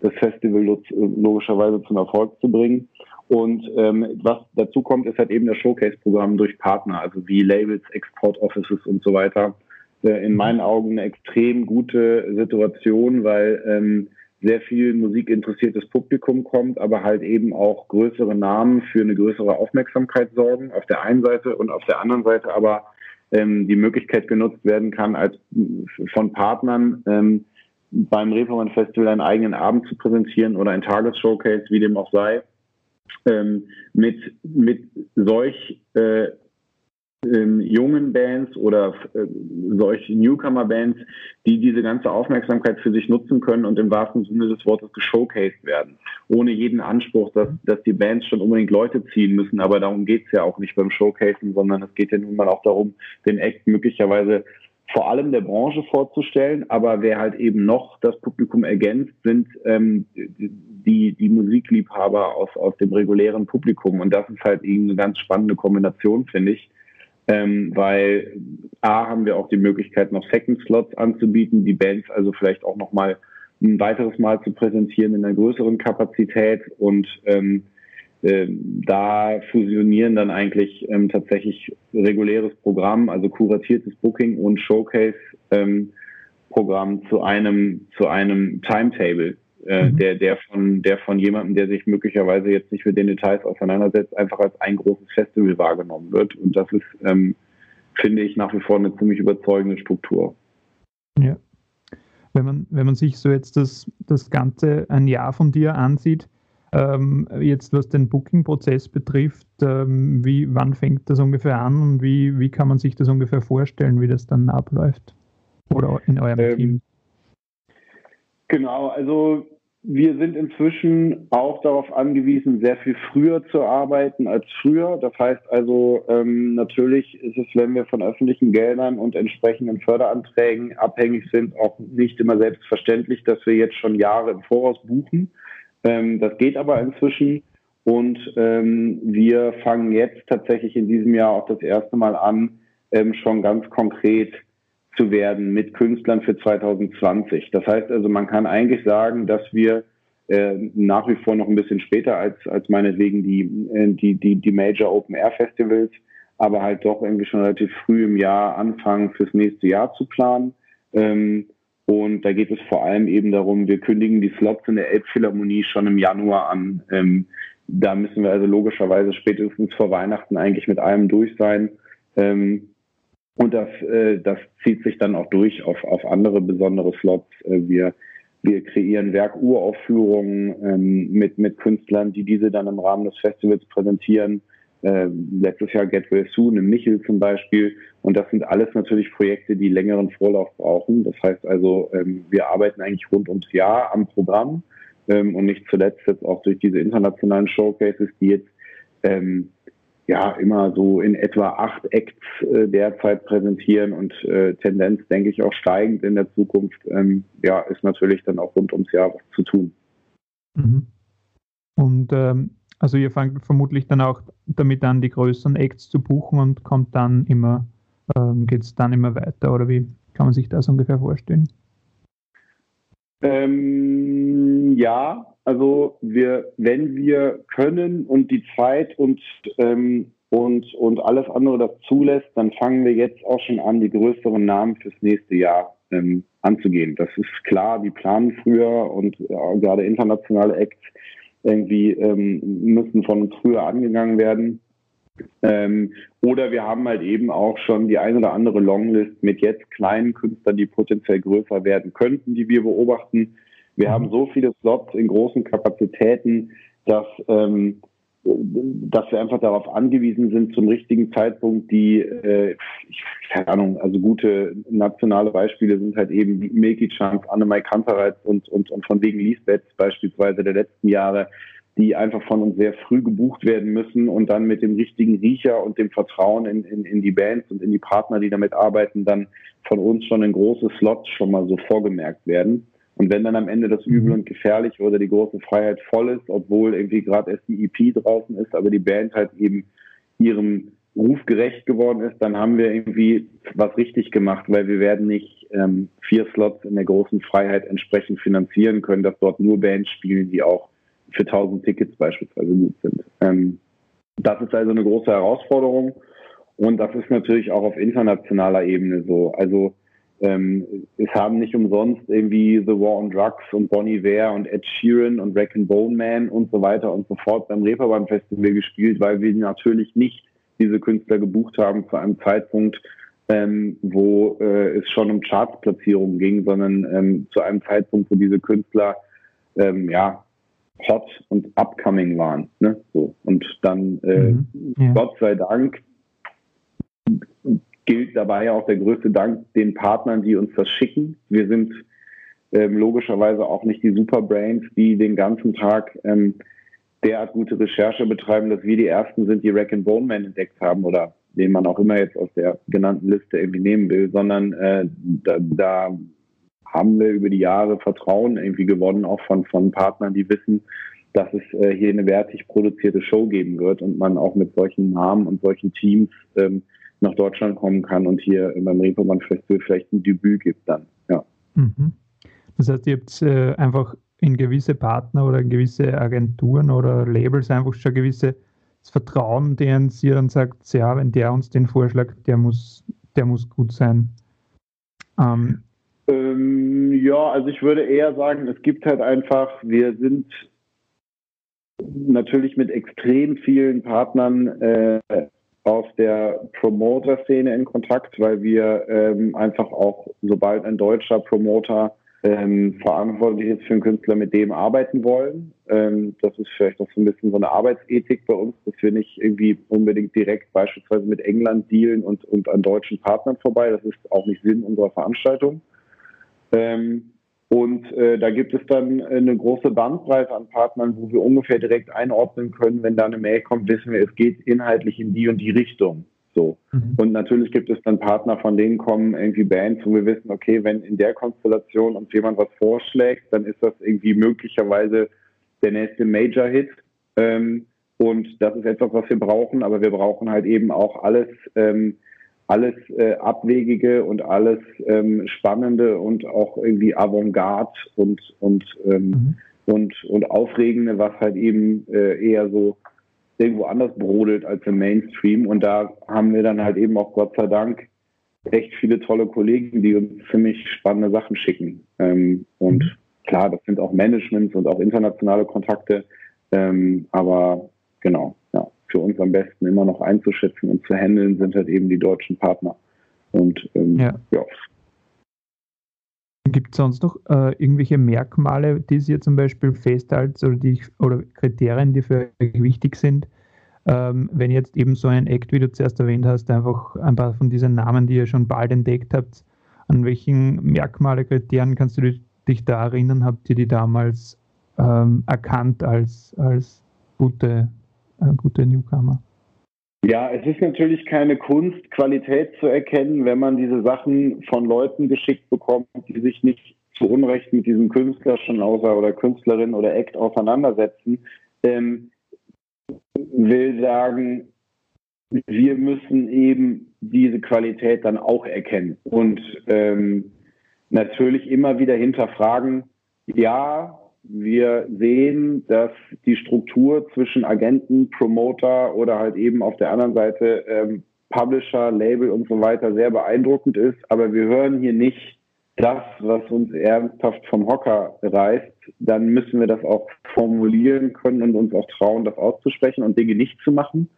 Speaker 2: das Festival logischerweise zum Erfolg zu bringen. Und ähm, was dazu kommt, ist halt eben das Showcase-Programm durch Partner, also wie Labels, Export-Offices und so weiter. Äh, in meinen Augen eine extrem gute Situation, weil ähm, sehr viel musikinteressiertes Publikum kommt, aber halt eben auch größere Namen für eine größere Aufmerksamkeit sorgen, auf der einen Seite und auf der anderen Seite aber ähm, die Möglichkeit genutzt werden kann, als von Partnern ähm, beim Reeperbahn Festival einen eigenen Abend zu präsentieren oder ein Tagesshowcase, wie dem auch sei, ähm, mit, mit solch äh, ähm, jungen Bands oder äh, solche Newcomer-Bands, die diese ganze Aufmerksamkeit für sich nutzen können und im wahrsten Sinne des Wortes geshowcased werden. Ohne jeden Anspruch, dass, dass die Bands schon unbedingt Leute ziehen müssen. Aber darum geht's ja auch nicht beim Showcasen, sondern es geht ja nun mal auch darum, den Act möglicherweise vor allem der Branche vorzustellen, aber wer halt eben noch das Publikum ergänzt, sind ähm, die, die Musikliebhaber aus, aus dem regulären Publikum. Und das ist halt eben eine ganz spannende Kombination, finde ich. Ähm, weil A haben wir auch die Möglichkeit, noch Second Slots anzubieten, die Bands also vielleicht auch nochmal ein weiteres Mal zu präsentieren in einer größeren Kapazität. Und ähm, äh, da fusionieren dann eigentlich ähm, tatsächlich reguläres Programm, also kuratiertes Booking und Showcase ähm, Programm zu einem zu einem Timetable, äh, mhm. der der von der von jemandem, der sich möglicherweise jetzt nicht mit den Details auseinandersetzt, einfach als ein großes Festival wahrgenommen wird und das ist ähm, finde ich nach wie vor eine ziemlich überzeugende Struktur.
Speaker 1: Ja. Wenn man, wenn man sich so jetzt das, das Ganze ein Jahr von dir ansieht, ähm, jetzt was den Booking-Prozess betrifft, ähm, wie, wann fängt das ungefähr an und wie, wie kann man sich das ungefähr vorstellen, wie das dann abläuft? Oder in eurem ähm, Team?
Speaker 2: Genau, also wir sind inzwischen auch darauf angewiesen, sehr viel früher zu arbeiten als früher. Das heißt also, ähm, natürlich ist es, wenn wir von öffentlichen Geldern und entsprechenden Förderanträgen abhängig sind, auch nicht immer selbstverständlich, dass wir jetzt schon Jahre im Voraus buchen. Ähm, das geht aber inzwischen und ähm, wir fangen jetzt tatsächlich in diesem Jahr auch das erste Mal an, ähm, schon ganz konkret zu werden mit Künstlern für 2020. Das heißt also, man kann eigentlich sagen, dass wir äh, nach wie vor noch ein bisschen später als, als meinetwegen die, äh, die, die, die Major Open Air Festivals, aber halt doch irgendwie schon relativ früh im Jahr anfangen, fürs nächste Jahr zu planen. Ähm, und da geht es vor allem eben darum, wir kündigen die Slots in der Elbphilharmonie schon im Januar an. Ähm, da müssen wir also logischerweise spätestens vor Weihnachten eigentlich mit allem durch sein. Ähm, und das, äh, das zieht sich dann auch durch auf, auf andere besondere Slots. Äh, wir, wir kreieren Werkuraufführungen ähm, mit, mit Künstlern, die diese dann im Rahmen des Festivals präsentieren. Äh, letztes Jahr Get Well Soon im Michel zum Beispiel. Und das sind alles natürlich Projekte, die längeren Vorlauf brauchen. Das heißt also, ähm, wir arbeiten eigentlich rund ums Jahr am Programm ähm, und nicht zuletzt jetzt auch durch diese internationalen Showcases, die jetzt ähm, ja immer so in etwa acht Acts äh, derzeit präsentieren und äh, Tendenz, denke ich, auch steigend in der Zukunft, ähm, ja, ist natürlich dann auch rund ums Jahr was zu tun.
Speaker 1: Mhm. Und ähm, also ihr fangt vermutlich dann auch damit an, die größeren Acts zu buchen und kommt dann immer, ähm, geht es dann immer weiter oder wie kann man sich das ungefähr vorstellen?
Speaker 2: Ähm, ja, also wir, wenn wir können und die Zeit und ähm, und, und alles andere das zulässt, dann fangen wir jetzt auch schon an, die größeren Namen fürs nächste Jahr ähm, anzugehen. Das ist klar, die planen früher und äh, gerade internationale Acts irgendwie ähm, müssen von früher angegangen werden. Ähm, oder wir haben halt eben auch schon die ein oder andere Longlist mit jetzt kleinen Künstlern, die potenziell größer werden könnten, die wir beobachten. Wir haben so viele Slots in großen Kapazitäten, dass, ähm, dass wir einfach darauf angewiesen sind, zum richtigen Zeitpunkt die, äh, ich, keine Ahnung, also gute nationale Beispiele sind halt eben Milky Chance, Annemai Kantereit und, und, und von wegen Lisbeth beispielsweise der letzten Jahre, die einfach von uns sehr früh gebucht werden müssen und dann mit dem richtigen Riecher und dem Vertrauen in, in, in die Bands und in die Partner, die damit arbeiten, dann von uns schon in große Slots schon mal so vorgemerkt werden. Und wenn dann am Ende das Übel und gefährlich oder die große Freiheit voll ist, obwohl irgendwie gerade erst die EP draußen ist, aber die Band halt eben ihrem Ruf gerecht geworden ist, dann haben wir irgendwie was richtig gemacht, weil wir werden nicht ähm, vier Slots in der großen Freiheit entsprechend finanzieren können, dass dort nur Bands spielen, die auch für 1000 Tickets beispielsweise gut sind. Ähm, das ist also eine große Herausforderung und das ist natürlich auch auf internationaler Ebene so. Also ähm, es haben nicht umsonst irgendwie The War on Drugs und Bonnie Ware und Ed Sheeran und Rack and Bone Man und so weiter und so fort beim Reeperbahn Festival gespielt, weil wir natürlich nicht diese Künstler gebucht haben zu einem Zeitpunkt, ähm, wo äh, es schon um Chartsplatzierungen ging, sondern ähm, zu einem Zeitpunkt, wo diese Künstler ähm, ja hot und upcoming waren. Ne? So. Und dann, äh, mhm. ja. Gott sei Dank, gilt dabei auch der größte Dank den Partnern, die uns das schicken. Wir sind ähm, logischerweise auch nicht die Superbrains, die den ganzen Tag ähm, derart gute Recherche betreiben, dass wir die Ersten sind, die Rack and Bone Man entdeckt haben oder den man auch immer jetzt aus der genannten Liste irgendwie nehmen will, sondern äh, da, da haben wir über die Jahre Vertrauen irgendwie gewonnen, auch von, von Partnern, die wissen, dass es äh, hier eine wertig produzierte Show geben wird und man auch mit solchen Namen und solchen Teams ähm, nach Deutschland kommen kann und hier beim Reeperbahn Festival vielleicht ein Debüt gibt dann. Ja.
Speaker 1: Mhm. Das heißt, ihr habt äh, einfach in gewisse Partner oder in gewisse Agenturen oder Labels einfach schon gewisse Vertrauen, denen sie dann sagt, ja, wenn der uns den vorschlägt, der muss, der muss gut sein.
Speaker 2: Ähm, ähm, ja, also ich würde eher sagen, es gibt halt einfach, wir sind natürlich mit extrem vielen Partnern äh, aus der Promoter-Szene in Kontakt, weil wir ähm, einfach auch, sobald ein deutscher Promoter ähm, verantwortlich ist für einen Künstler, mit dem arbeiten wollen. Ähm, das ist vielleicht auch so ein bisschen so eine Arbeitsethik bei uns, dass wir nicht irgendwie unbedingt direkt beispielsweise mit England dealen und, und an deutschen Partnern vorbei. Das ist auch nicht Sinn unserer Veranstaltung. Ähm, und äh, da gibt es dann eine große Bandbreite an Partnern, wo wir ungefähr direkt einordnen können, wenn da eine Mail kommt, wissen wir, es geht inhaltlich in die und die Richtung. So. Mhm. Und natürlich gibt es dann Partner, von denen kommen irgendwie Bands, wo wir wissen, okay, wenn in der Konstellation uns jemand was vorschlägt, dann ist das irgendwie möglicherweise der nächste Major-Hit. Ähm, und das ist etwas, was wir brauchen, aber wir brauchen halt eben auch alles, ähm, alles äh, Abwegige und alles ähm, Spannende und auch irgendwie Avantgarde und, und, ähm, mhm. und, und Aufregende, was halt eben äh, eher so irgendwo anders brodelt als im Mainstream. Und da haben wir dann halt eben auch Gott sei Dank echt viele tolle Kollegen, die uns ziemlich spannende Sachen schicken. Ähm, und mhm. klar, das sind auch Managements und auch internationale Kontakte. Ähm, aber genau, ja, für uns am besten immer noch einzuschätzen und zu handeln sind halt eben die deutschen Partner. Und ähm, ja. ja.
Speaker 1: Gibt es sonst noch äh, irgendwelche Merkmale, die Sie zum Beispiel festhalten oder, die, oder Kriterien, die für euch wichtig sind, ähm, wenn jetzt eben so ein Act, wie du zuerst erwähnt hast, einfach ein paar von diesen Namen, die ihr schon bald entdeckt habt, an welchen Merkmale, Kriterien kannst du dich da erinnern? Habt ihr die damals ähm, erkannt als, als gute, äh, gute Newcomer?
Speaker 2: Ja, es ist natürlich keine Kunst, Qualität zu erkennen, wenn man diese Sachen von Leuten geschickt bekommt, die sich nicht zu Unrecht mit diesem Künstler schon außer oder Künstlerin oder Act auseinandersetzen. Ähm, will sagen, wir müssen eben diese Qualität dann auch erkennen und ähm, natürlich immer wieder hinterfragen, ja, wir sehen, dass die Struktur zwischen Agenten, Promoter oder halt eben auf der anderen Seite ähm, Publisher, Label und so weiter sehr beeindruckend ist, aber wir hören hier nicht das, was uns ernsthaft vom Hocker reißt, dann müssen wir das auch formulieren können und uns auch trauen, das auszusprechen und Dinge nicht zu machen.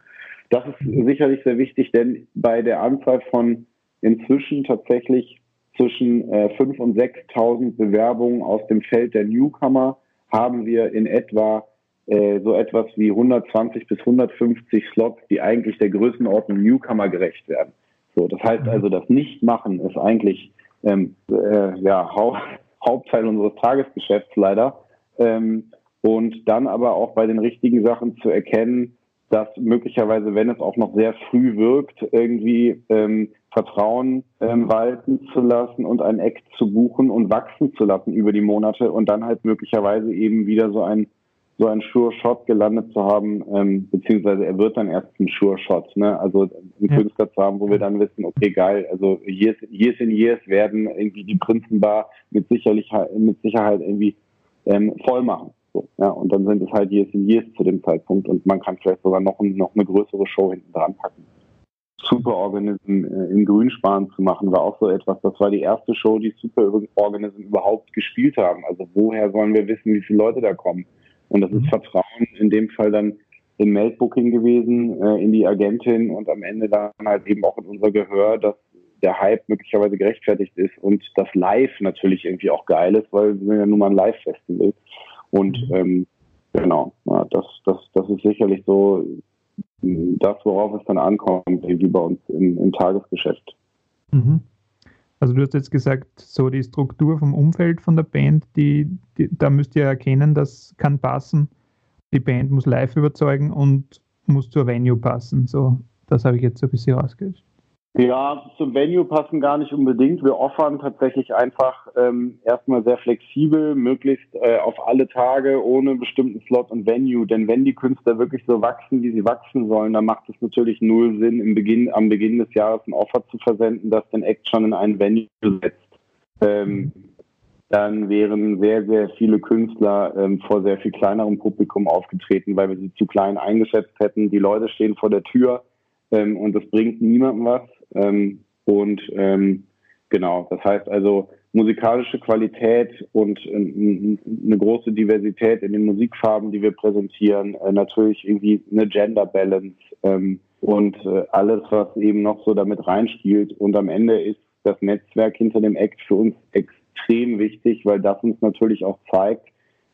Speaker 2: Das ist sicherlich sehr wichtig, denn bei der Anzahl von inzwischen tatsächlich zwischen äh, 5.000 und 6.000 Bewerbungen aus dem Feld der Newcomer haben wir in etwa äh, so etwas wie 120 bis 150 Slots, die eigentlich der Größenordnung Newcomer gerecht werden. So, das heißt mhm. also, das Nichtmachen ist eigentlich ähm, äh, ja, Haupt, Hauptteil unseres Tagesgeschäfts leider. Ähm, und dann aber auch bei den richtigen Sachen zu erkennen, dass möglicherweise, wenn es auch noch sehr früh wirkt, irgendwie ähm, Vertrauen ähm, walten zu lassen und ein Act zu buchen und wachsen zu lassen über die Monate und dann halt möglicherweise eben wieder so ein so ein Sure Shot gelandet zu haben, ähm, beziehungsweise er wird dann erst ein Sure Shot, ne? Also einen ja. Künstler zu haben, wo wir dann wissen, okay, geil, also Years, years in Years werden irgendwie die Prinzenbar mit sicherlich mit Sicherheit irgendwie ähm, voll machen. So, ja, und dann sind es halt Years in Years zu dem Zeitpunkt und man kann vielleicht sogar noch, noch eine größere Show hinten dran packen. Superorganism äh, in Grünspan zu machen, war auch so etwas. Das war die erste Show, die Superorganism überhaupt gespielt haben. Also woher sollen wir wissen, wie viele Leute da kommen? Und das ist mhm. Vertrauen in dem Fall dann im Meldbooking gewesen, äh, in die Agentin und am Ende dann halt eben auch in unser Gehör, dass der Hype möglicherweise gerechtfertigt ist und das Live natürlich irgendwie auch geil ist, weil wir sind ja nun mal ein Live-Festival. Und mhm. ähm, genau, ja, das, das, das ist sicherlich so das, worauf es dann ankommt, irgendwie bei uns im, im Tagesgeschäft.
Speaker 1: Mhm. Also du hast jetzt gesagt, so die Struktur vom Umfeld von der Band, die, die, da müsst ihr erkennen, das kann passen. Die Band muss live überzeugen und muss zur Venue passen. So, das habe ich jetzt so ein bisschen rausgehört.
Speaker 2: Ja, zum Venue passen gar nicht unbedingt. Wir offern tatsächlich einfach ähm, erstmal sehr flexibel, möglichst äh, auf alle Tage ohne bestimmten Slot und Venue. Denn wenn die Künstler wirklich so wachsen, wie sie wachsen sollen, dann macht es natürlich null Sinn, im Beginn, am Beginn des Jahres ein Offer zu versenden, das den Act schon in ein Venue setzt. Ähm, dann wären sehr, sehr viele Künstler ähm, vor sehr viel kleinerem Publikum aufgetreten, weil wir sie zu klein eingeschätzt hätten. Die Leute stehen vor der Tür ähm, und das bringt niemandem was. Ähm, und ähm, genau, das heißt also musikalische Qualität und äh, eine große Diversität in den Musikfarben, die wir präsentieren, äh, natürlich irgendwie eine Gender Balance ähm, und äh, alles, was eben noch so damit reinspielt. Und am Ende ist das Netzwerk hinter dem Act für uns extrem wichtig, weil das uns natürlich auch zeigt,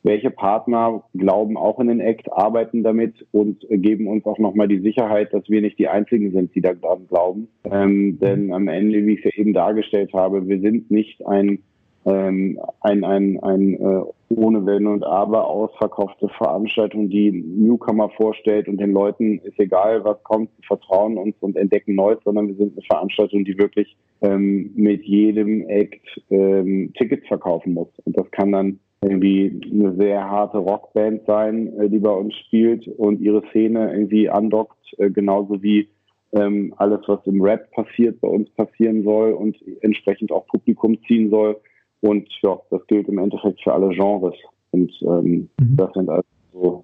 Speaker 2: welche Partner glauben auch in den Act, arbeiten damit und geben uns auch nochmal die Sicherheit, dass wir nicht die Einzigen sind, die daran glauben. Ähm, denn am Ende, wie ich es ja eben dargestellt habe, wir sind nicht ein, ähm, ein, ein, ein äh, ohne Wenn und Aber ausverkaufte Veranstaltung, die Newcomer vorstellt und den Leuten ist egal, was kommt, sie vertrauen uns und entdecken Neues, sondern wir sind eine Veranstaltung, die wirklich ähm, mit jedem Act ähm, Tickets verkaufen muss. Und das kann dann irgendwie eine sehr harte Rockband sein, äh, die bei uns spielt und ihre Szene irgendwie andockt, äh, genauso wie ähm, alles, was im Rap passiert, bei uns passieren soll und entsprechend auch Publikum ziehen soll. Und ja, das gilt im Endeffekt für alle Genres. Und ähm, mhm. das sind also so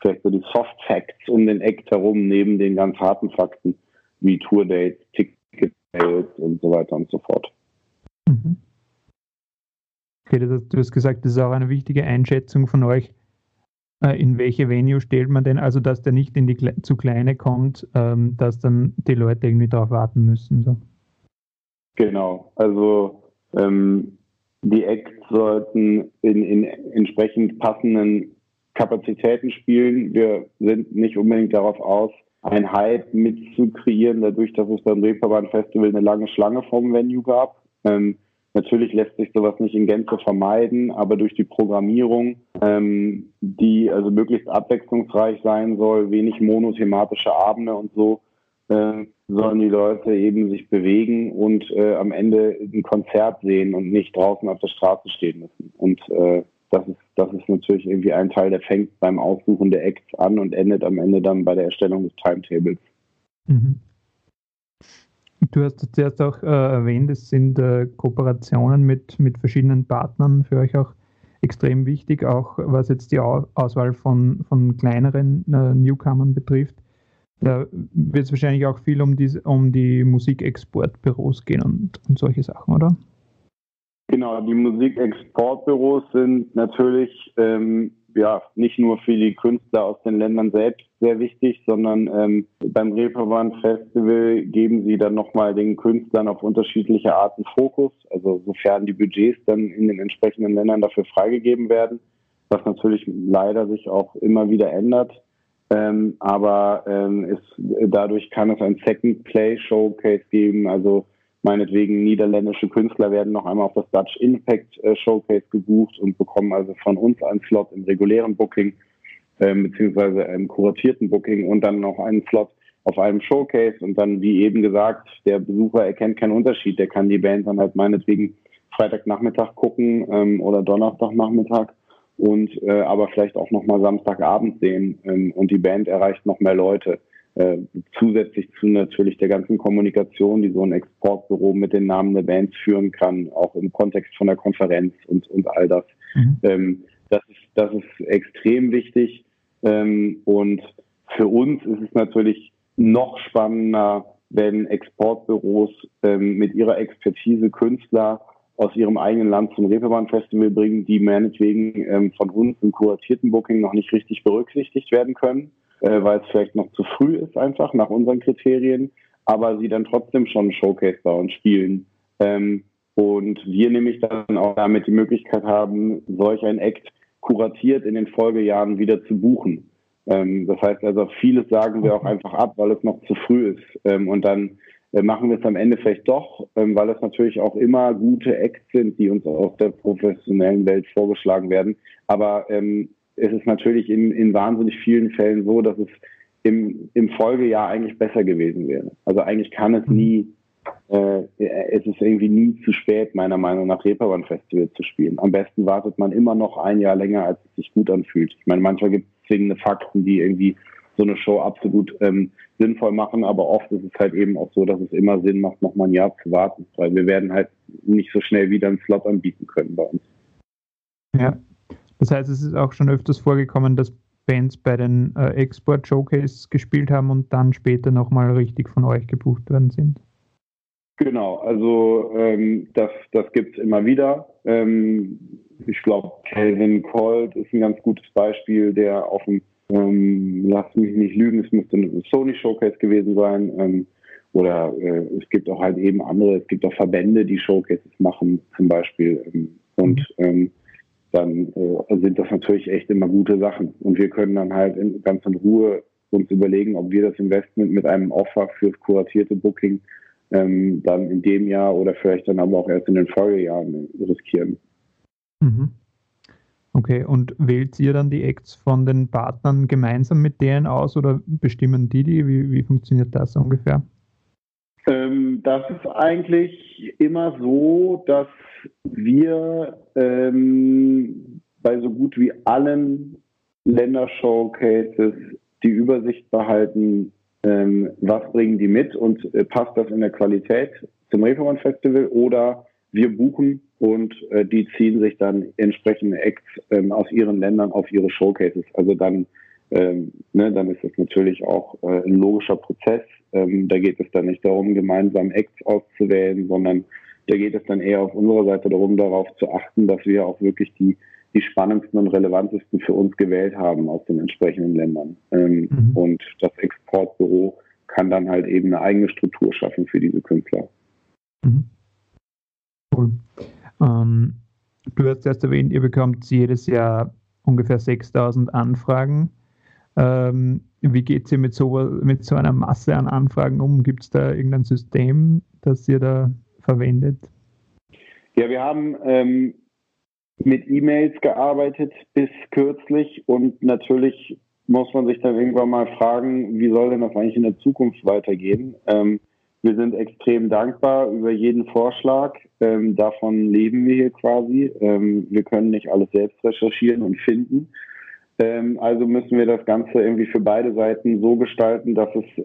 Speaker 2: vielleicht so die Soft Facts um den Act herum, neben den ganz harten Fakten wie Tour Dates, Ticket Sales und so weiter und so fort. Mhm.
Speaker 1: Okay, du hast gesagt, das ist auch eine wichtige Einschätzung von euch. Äh, in welche Venue stellt man denn? Also, dass der nicht in die zu kleine kommt, ähm, dass dann die Leute irgendwie darauf warten müssen. So.
Speaker 2: Genau, also ähm, die Acts sollten in, in entsprechend passenden Kapazitäten spielen. Wir sind nicht unbedingt darauf aus, ein Hype mitzukreieren, dadurch, dass es beim Reeperbahn Festival eine lange Schlange vom Venue gab. Ähm, natürlich lässt sich sowas nicht in Gänze vermeiden, aber durch die Programmierung, ähm, die also möglichst abwechslungsreich sein soll, wenig monothematische Abende und so, äh, sollen die Leute eben sich bewegen und äh, am Ende ein Konzert sehen und nicht draußen auf der Straße stehen müssen. Und äh, das ist, das ist natürlich irgendwie ein Teil, der fängt beim Aussuchen der Acts an und endet am Ende dann bei der Erstellung des Timetables. Mhm.
Speaker 1: Du hast zuerst auch äh, erwähnt, es sind äh, Kooperationen mit, mit verschiedenen Partnern für euch auch extrem wichtig, auch was jetzt die Auswahl von, von kleineren äh, Newcomern betrifft. Da wird es wahrscheinlich auch viel um die, um die Musikexportbüros gehen und, und solche Sachen, oder?
Speaker 2: Genau, die Musikexportbüros sind natürlich ähm, ja nicht nur für die Künstler aus den Ländern selbst sehr wichtig, sondern ähm, beim Reeperbahn Festival geben sie dann nochmal den Künstlern auf unterschiedliche Arten Fokus, also sofern die Budgets dann in den entsprechenden Ländern dafür freigegeben werden, was natürlich leider sich auch immer wieder ändert. Ähm, aber ähm, ist, dadurch kann es ein Second Play Showcase geben. Also meinetwegen niederländische Künstler werden noch einmal auf das Dutch Impact äh, Showcase gebucht und bekommen also von uns einen Slot im regulären Booking äh, beziehungsweise im kuratierten Booking und dann noch einen Slot auf einem Showcase und dann, wie eben gesagt, der Besucher erkennt keinen Unterschied. Der kann die Band dann halt meinetwegen Freitagnachmittag gucken ähm, oder Donnerstagnachmittag und äh, aber vielleicht auch nochmal Samstagabend sehen ähm, und die Band erreicht noch mehr Leute. Äh, zusätzlich zu natürlich der ganzen Kommunikation, die so ein Exportbüro mit den Namen der Bands führen kann, auch im Kontext von der Konferenz und, und all das. Mhm. Ähm, das, ist, das ist extrem wichtig. Ähm, und für uns ist es natürlich noch spannender, wenn Exportbüros ähm, mit ihrer Expertise Künstler aus ihrem eigenen Land zum Reeperbahn-Festival bringen, die meinetwegen ähm, von uns im kuratierten Booking noch nicht richtig berücksichtigt werden können, äh, weil es vielleicht noch zu früh ist einfach nach unseren Kriterien, aber sie dann trotzdem schon Showcase uns spielen. Ähm, und wir nämlich dann auch damit die Möglichkeit haben, solch ein Act kuratiert in den Folgejahren wieder zu buchen. Ähm, das heißt also, vieles sagen wir auch einfach ab, weil es noch zu früh ist. Ähm, und dann äh, machen wir es am Ende vielleicht doch, ähm, weil es natürlich auch immer gute Acts sind, die uns aus der professionellen Welt vorgeschlagen werden. Aber ähm, es ist natürlich in, in wahnsinnig vielen Fällen so, dass es im, im Folgejahr eigentlich besser gewesen wäre. Also eigentlich kann es nie, äh, es ist irgendwie nie zu spät, meiner Meinung nach, Reeperbahn Festival zu spielen. Am besten wartet man immer noch ein Jahr länger, als es sich gut anfühlt. Ich meine, manchmal gibt es zwingende Fakten, die irgendwie so eine Show absolut ähm, sinnvoll machen, aber oft ist es halt eben auch so, dass es immer Sinn macht, noch mal ein Jahr zu warten, weil wir werden halt nicht so schnell wieder einen Slot anbieten können bei uns.
Speaker 1: Ja, das heißt, es ist auch schon öfters vorgekommen, dass Bands bei den äh, Export Showcase gespielt haben und dann später nochmal richtig von euch gebucht worden sind.
Speaker 2: Genau, also ähm, das, das gibt es immer wieder. Ähm, ich glaube, Calvin Colt ist ein ganz gutes Beispiel, der auf dem ähm, lass mich nicht lügen, es müsste ein Sony Showcase gewesen sein. Ähm, oder äh, es gibt auch halt eben andere, es gibt auch Verbände, die Showcases machen, zum Beispiel. Ähm, und mhm. Dann äh, sind das natürlich echt immer gute Sachen. Und wir können dann halt in, ganz in Ruhe uns überlegen, ob wir das Investment mit einem Offer fürs kuratierte Booking ähm, dann in dem Jahr oder vielleicht dann aber auch erst in den Folgejahren riskieren. Mhm.
Speaker 1: Okay, und wählt ihr dann die Acts von den Partnern gemeinsam mit denen aus oder bestimmen die die? Wie, wie funktioniert das ungefähr?
Speaker 2: Ähm, das ist eigentlich immer so, dass wir ähm, bei so gut wie allen Ländershowcases die Übersicht behalten, ähm, was bringen die mit und äh, passt das in der Qualität zum Reeperbahn Festival oder wir buchen und äh, die ziehen sich dann entsprechende Acts ähm, aus ihren Ländern auf ihre Showcases. Also dann ähm, ne, dann ist es natürlich auch äh, ein logischer Prozess. Ähm, da geht es dann nicht darum, gemeinsam Acts auszuwählen, sondern da geht es dann eher auf unserer Seite darum, darauf zu achten, dass wir auch wirklich die, die spannendsten und relevantesten für uns gewählt haben aus den entsprechenden Ländern. Ähm, mhm. Und das Exportbüro kann dann halt eben eine eigene Struktur schaffen für diese Künstler. Mhm.
Speaker 1: Cool. Ähm, du hast erst erwähnt, ihr bekommt jedes Jahr ungefähr 6000 Anfragen. Ähm, wie geht ihr mit so, mit so einer Masse an Anfragen um? Gibt es da irgendein System, das ihr da verwendet?
Speaker 2: Ja, wir haben ähm, mit E-Mails gearbeitet bis kürzlich und natürlich muss man sich dann irgendwann mal fragen, wie soll denn das eigentlich in der Zukunft weitergehen? Ähm, wir sind extrem dankbar über jeden Vorschlag. Ähm, davon leben wir hier quasi. Ähm, wir können nicht alles selbst recherchieren und finden. Ähm, also müssen wir das Ganze irgendwie für beide Seiten so gestalten, dass es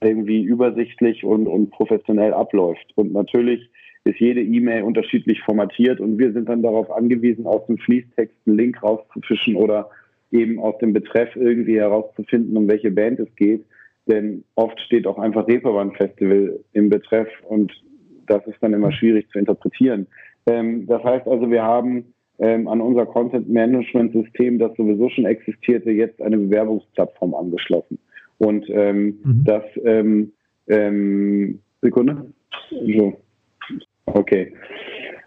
Speaker 2: irgendwie übersichtlich und, und professionell abläuft. Und natürlich ist jede E-Mail unterschiedlich formatiert und wir sind dann darauf angewiesen, aus dem Fließtext einen Link rauszufischen oder eben aus dem Betreff irgendwie herauszufinden, um welche Band es geht. Denn oft steht auch einfach Reeperbahn Festival im Betreff und das ist dann immer schwierig zu interpretieren. Ähm, das heißt also, wir haben ähm, an unser Content Management System, das sowieso schon existierte, jetzt eine Bewerbungsplattform angeschlossen. Und ähm, mhm. das, ähm, ähm, Sekunde? So. Okay.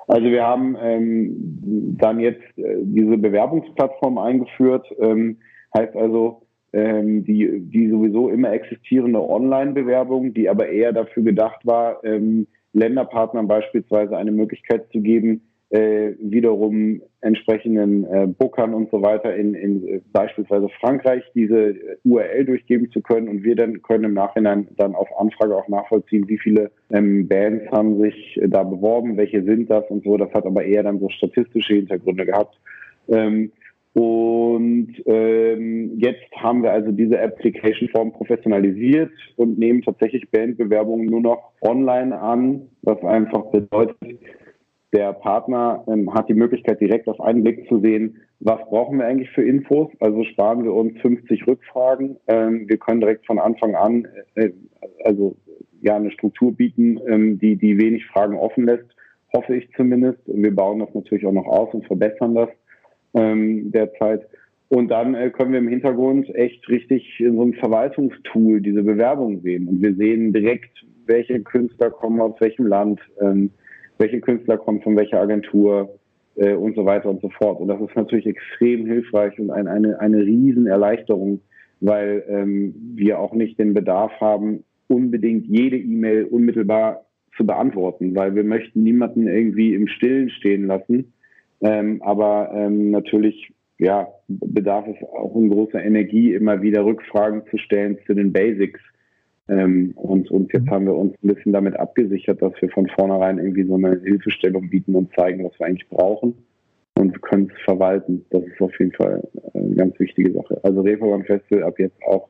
Speaker 2: Also wir haben ähm, dann jetzt äh, diese Bewerbungsplattform eingeführt. Ähm, heißt also, ähm, die, die sowieso immer existierende Online-Bewerbung, die aber eher dafür gedacht war, ähm, Länderpartnern beispielsweise eine Möglichkeit zu geben, äh, wiederum entsprechenden äh, Bookern und so weiter in, in äh, beispielsweise Frankreich diese URL durchgeben zu können und wir dann können im Nachhinein dann auf Anfrage auch nachvollziehen, wie viele ähm, Bands haben sich da beworben, welche sind das und so. Das hat aber eher dann so statistische Hintergründe gehabt. Ähm, und ähm, jetzt haben wir also diese Application-Form professionalisiert und nehmen tatsächlich Bandbewerbungen nur noch online an, was einfach bedeutet, der Partner ähm, hat die Möglichkeit, direkt auf einen Blick zu sehen, was brauchen wir eigentlich für Infos. Also sparen wir uns 50 Rückfragen. Ähm, wir können direkt von Anfang an äh, also ja eine Struktur bieten, ähm, die die wenig Fragen offen lässt, hoffe ich zumindest. Wir bauen das natürlich auch noch aus und verbessern das ähm, derzeit. Und dann äh, können wir im Hintergrund echt richtig in so einem Verwaltungstool diese Bewerbung sehen. Und wir sehen direkt, welche Künstler kommen aus welchem Land. Ähm, welche Künstler kommen von welcher Agentur äh, und so weiter und so fort. Und das ist natürlich extrem hilfreich und ein, eine, eine Riesenerleichterung, weil ähm, wir auch nicht den Bedarf haben, unbedingt jede E-Mail unmittelbar zu beantworten, weil wir möchten niemanden irgendwie im Stillen stehen lassen. Ähm, aber ähm, natürlich ja, bedarf es auch in großer Energie, immer wieder Rückfragen zu stellen zu den Basics ähm, und, und jetzt haben wir uns ein bisschen damit abgesichert, dass wir von vornherein irgendwie so eine Hilfestellung bieten und zeigen, was wir eigentlich brauchen und können es verwalten. Das ist auf jeden Fall eine ganz wichtige Sache. Also Reeperbahn Festival ab jetzt auch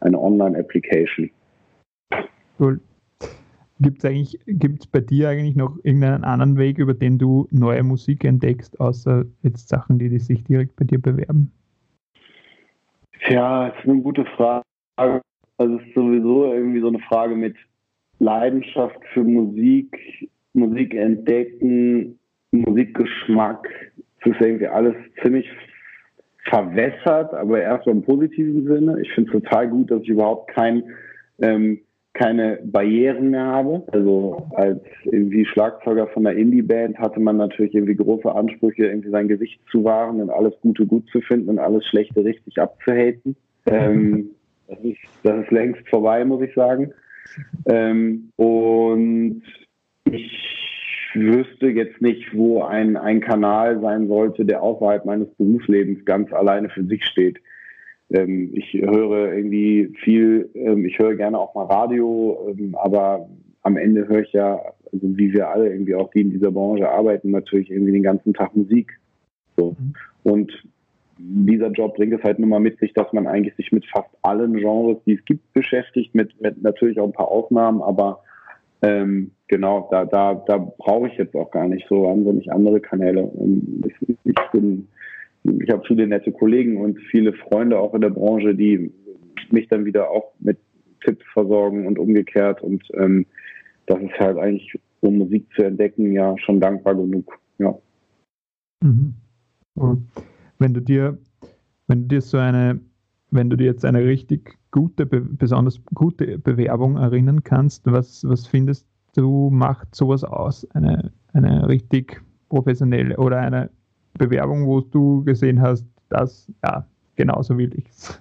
Speaker 2: eine Online-Application.
Speaker 1: Cool. Gibt es eigentlich, gibt's bei dir eigentlich noch irgendeinen anderen Weg, über den du neue Musik entdeckst, außer jetzt Sachen, die, die sich direkt bei dir bewerben?
Speaker 2: Ja, das ist eine gute Frage. Also es ist sowieso irgendwie so eine Frage mit Leidenschaft für Musik, Musik entdecken, Musikgeschmack. Es ist irgendwie alles ziemlich verwässert, aber erst im positiven Sinne. Ich finde es total gut, dass ich überhaupt kein, ähm, keine Barrieren mehr habe. Also als irgendwie Schlagzeuger von einer Indie-Band hatte man natürlich irgendwie große Ansprüche, irgendwie sein Gesicht zu wahren und alles Gute gut zu finden und alles Schlechte richtig abzuhaten. Ähm, das ist, das ist längst vorbei, muss ich sagen. Ähm, und ich wüsste jetzt nicht, wo ein, ein Kanal sein sollte, der außerhalb meines Berufslebens ganz alleine für sich steht. Ähm, ich höre irgendwie viel, ähm, ich höre gerne auch mal Radio, ähm, aber am Ende höre ich ja, also wie wir alle irgendwie auch, die in dieser Branche arbeiten, natürlich irgendwie den ganzen Tag Musik. So. Mhm. Und dieser Job bringt es halt nur mal mit sich, dass man eigentlich sich mit fast allen Genres, die es gibt, beschäftigt, mit, mit natürlich auch ein paar Ausnahmen, aber ähm, genau, da, da, da brauche ich jetzt auch gar nicht so wahnsinnig andere Kanäle. Ich, ich bin ich habe viele nette Kollegen und viele Freunde auch in der Branche, die mich dann wieder auch mit Tipps versorgen und umgekehrt. Und ähm, das ist halt eigentlich, um Musik zu entdecken, ja schon dankbar genug. Ja.
Speaker 1: Mhm. Wenn du dir, wenn du dir so eine, wenn du dir jetzt eine richtig gute, besonders gute Bewerbung erinnern kannst, was, was findest du, macht sowas aus? Eine, eine richtig professionelle oder eine Bewerbung, wo du gesehen hast, dass, ja, genauso will ich es.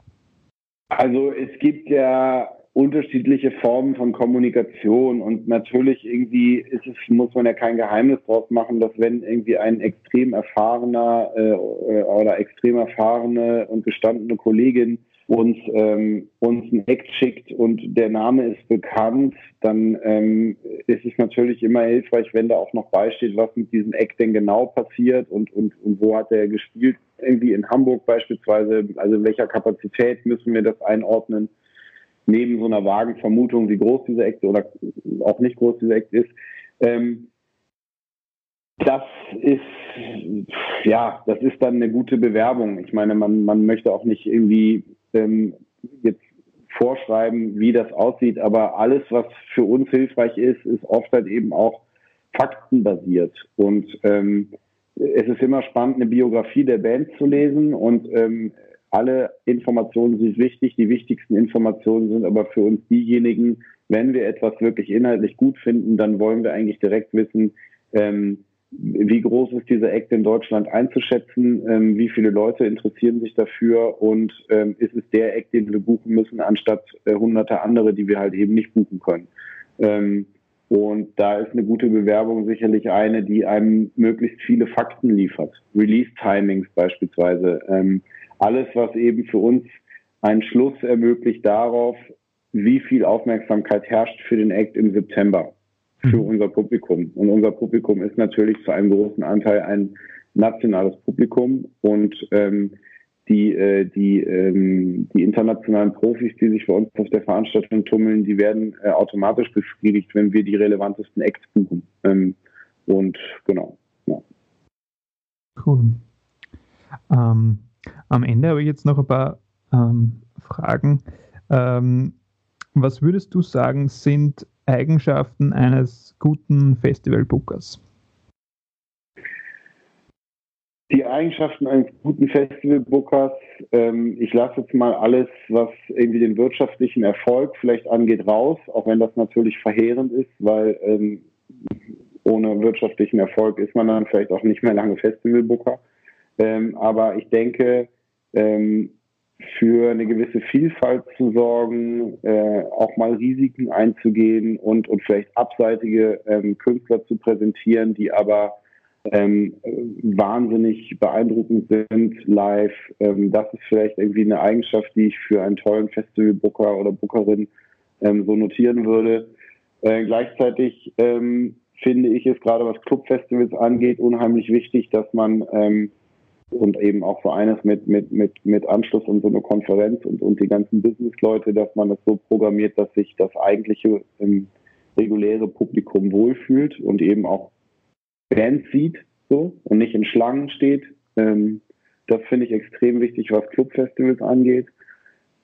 Speaker 2: Also es gibt ja unterschiedliche Formen von Kommunikation und natürlich irgendwie ist es, muss man ja kein Geheimnis draus machen, dass wenn irgendwie ein extrem erfahrener äh, oder extrem erfahrene und gestandene Kollegin uns, ähm, uns ein Act schickt und der Name ist bekannt, dann ähm, ist es natürlich immer hilfreich, wenn da auch noch beisteht, was mit diesem Act denn genau passiert und, und, und wo hat er gespielt. Irgendwie in Hamburg beispielsweise, also in welcher Kapazität müssen wir das einordnen, neben so einer vagen Vermutung, wie groß dieser Act oder auch nicht groß dieser Act ist. Ähm, das ist, ja, das ist dann eine gute Bewerbung. Ich meine, man, man möchte auch nicht irgendwie ähm, jetzt vorschreiben, wie das aussieht, aber alles, was für uns hilfreich ist, ist oft halt eben auch faktenbasiert. Und ähm, es ist immer spannend, eine Biografie der Band zu lesen und ähm, alle Informationen sind wichtig. Die wichtigsten Informationen sind aber für uns diejenigen, wenn wir etwas wirklich inhaltlich gut finden, dann wollen wir eigentlich direkt wissen, ähm, wie groß ist dieser Act in Deutschland einzuschätzen, ähm, wie viele Leute interessieren sich dafür und ähm, ist es der Act, den wir buchen müssen, anstatt äh, hunderte andere, die wir halt eben nicht buchen können. Ähm, und da ist eine gute Bewerbung sicherlich eine, die einem möglichst viele Fakten liefert. Release-Timings beispielsweise. Alles, was eben für uns einen Schluss ermöglicht darauf, wie viel Aufmerksamkeit herrscht für den Act im September für mhm. unser Publikum. Und unser Publikum ist natürlich zu einem großen Anteil ein nationales Publikum und ähm, die, äh, die, ähm, die internationalen Profis, die sich bei uns auf der Veranstaltung tummeln, die werden äh, automatisch befriedigt, wenn wir die relevantesten Acts buchen. Ähm, und genau. Ja.
Speaker 1: Cool. Ähm, am Ende habe ich jetzt noch ein paar ähm, Fragen. Ähm, was würdest du sagen, sind Eigenschaften eines guten Festivalbookers?
Speaker 2: Die Eigenschaften eines guten Festivalbookers, ähm, ich lasse jetzt mal alles, was irgendwie den wirtschaftlichen Erfolg vielleicht angeht, raus, auch wenn das natürlich verheerend ist, weil ähm, ohne wirtschaftlichen Erfolg ist man dann vielleicht auch nicht mehr lange Festivalbooker. Ähm, aber ich denke, ähm, für eine gewisse Vielfalt zu sorgen, äh, auch mal Risiken einzugehen und, und vielleicht abseitige ähm, Künstler zu präsentieren, die aber ähm, wahnsinnig beeindruckend sind live. Ähm, das ist vielleicht irgendwie eine Eigenschaft, die ich für einen tollen Festivalbooker oder Bookerin ähm, so notieren würde. Äh, gleichzeitig ähm, finde ich es gerade was Clubfestivals angeht unheimlich wichtig, dass man ähm, und eben auch so eines mit, mit, mit, mit Anschluss an so eine Konferenz und, und die ganzen Business-Leute, dass man das so programmiert, dass sich das eigentliche ähm, reguläre Publikum wohlfühlt und eben auch Bands sieht so und nicht in Schlangen steht. Ähm, das finde ich extrem wichtig, was Clubfestivals angeht.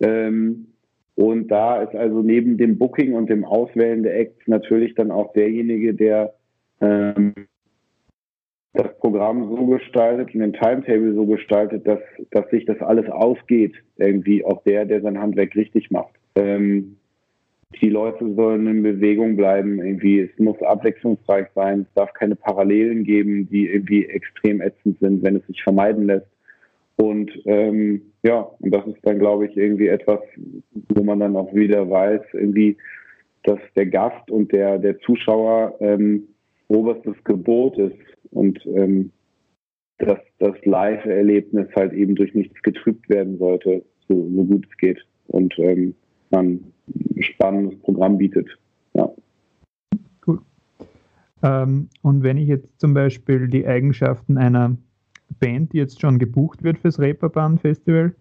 Speaker 2: Ähm, und da ist also neben dem Booking und dem Auswählen der Acts natürlich dann auch derjenige, der ähm, das Programm so gestaltet und den Timetable so gestaltet, dass, dass sich das alles ausgeht, irgendwie auch der, der sein Handwerk richtig macht. Ähm, die Leute sollen in Bewegung bleiben, irgendwie, es muss abwechslungsreich sein, es darf keine Parallelen geben, die irgendwie extrem ätzend sind, wenn es sich vermeiden lässt. Und ähm, ja, und das ist dann, glaube ich, irgendwie etwas, wo man dann auch wieder weiß, irgendwie, dass der Gast und der, der Zuschauer ähm, oberstes Gebot ist und ähm, dass das Live-Erlebnis halt eben durch nichts getrübt werden sollte, so, so gut es geht und ähm, man ein spannendes Programm bietet. Ja.
Speaker 1: Cool. Ähm, und wenn ich jetzt zum Beispiel die Eigenschaften einer Band, die jetzt schon gebucht wird fürs Reeperbahn Festival,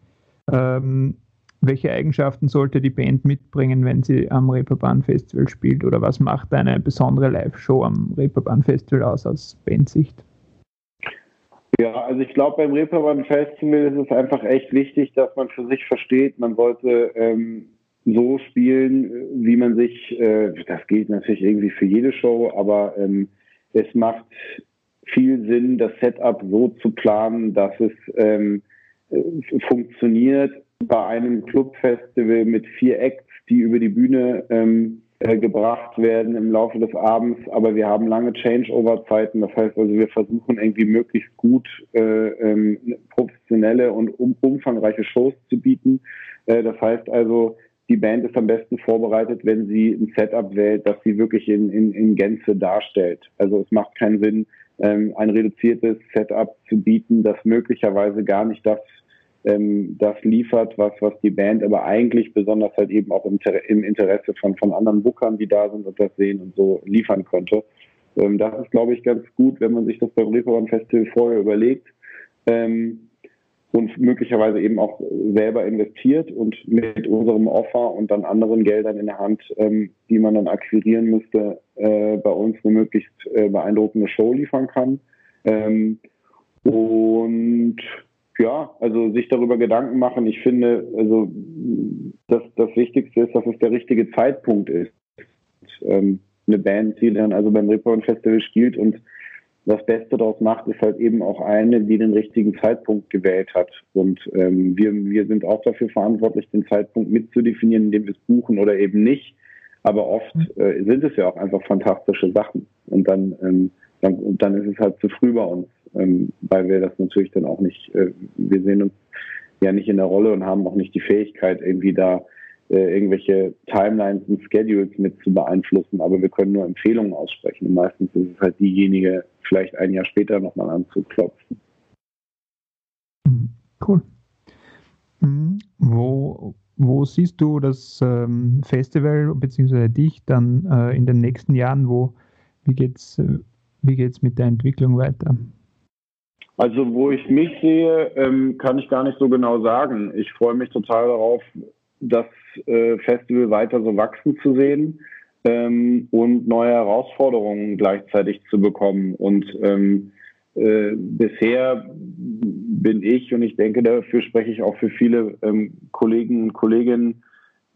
Speaker 1: ähm, welche Eigenschaften sollte die Band mitbringen, wenn sie am Reeperbahn Festival spielt? Oder was macht eine besondere Live-Show am Reeperbahn Festival aus aus Bandsicht?
Speaker 2: Ja, also ich glaube, beim Reeperbahn Festival ist es einfach echt wichtig, dass man für sich versteht, man sollte ähm, so spielen, wie man sich, äh, das gilt natürlich irgendwie für jede Show, aber ähm, es macht viel Sinn, das Setup so zu planen, dass es ähm, äh, funktioniert bei einem Clubfestival mit vier Acts, die über die Bühne ähm, äh, gebracht werden im Laufe des Abends, aber wir haben lange Changeover-Zeiten. Das heißt also, wir versuchen irgendwie möglichst gut äh, ähm, professionelle und um, umfangreiche Shows zu bieten. Äh, das heißt also, die Band ist am besten vorbereitet, wenn sie ein Setup wählt, das sie wirklich in, in, in Gänze darstellt. Also es macht keinen Sinn, ähm, ein reduziertes Setup zu bieten, das möglicherweise gar nicht das, ähm, das liefert, was, was die Band aber eigentlich besonders halt eben auch im, im Interesse von, von anderen Bookern, die da sind und das sehen und so liefern könnte. Ähm, das ist, glaube ich, ganz gut, wenn man sich das beim Reeperbahn Festival vorher überlegt. Ähm, und möglicherweise eben auch selber investiert und mit unserem Offer und dann anderen Geldern in der Hand, ähm, die man dann akquirieren müsste, äh, bei uns eine möglichst äh, beeindruckende Show liefern kann. Ähm, und ja, also sich darüber Gedanken machen. Ich finde, also das, das Wichtigste ist, dass es der richtige Zeitpunkt ist. Ähm, eine Band, die dann also beim Reeperbahn Festival spielt und das Beste daraus macht, ist halt eben auch eine, die den richtigen Zeitpunkt gewählt hat. Und ähm, wir, wir sind auch dafür verantwortlich, den Zeitpunkt mitzudefinieren, indem wir es buchen oder eben nicht. Aber oft mhm. äh, sind es ja auch einfach fantastische Sachen. Und dann, ähm, dann, dann ist es halt zu früh bei uns, ähm, weil wir das natürlich dann auch nicht, äh, wir sehen uns ja nicht in der Rolle und haben auch nicht die Fähigkeit, irgendwie da äh, irgendwelche Timelines und Schedules mit zu beeinflussen, aber wir können nur Empfehlungen aussprechen. Und meistens ist es halt diejenige, vielleicht ein Jahr später nochmal anzuklopfen.
Speaker 1: Mhm. Cool. Mhm. Wo, wo siehst du das ähm, Festival bzw. dich dann äh, in den nächsten Jahren? Wo, wie geht es äh, wie geht's mit der Entwicklung weiter?
Speaker 2: Also wo ich mich sehe, ähm, kann ich gar nicht so genau sagen. Ich freue mich total darauf, das äh, Festival weiter so wachsen zu sehen ähm, und neue Herausforderungen gleichzeitig zu bekommen. Und ähm, äh, bisher bin ich, und ich denke, dafür spreche ich auch für viele ähm, Kollegen und Kolleginnen,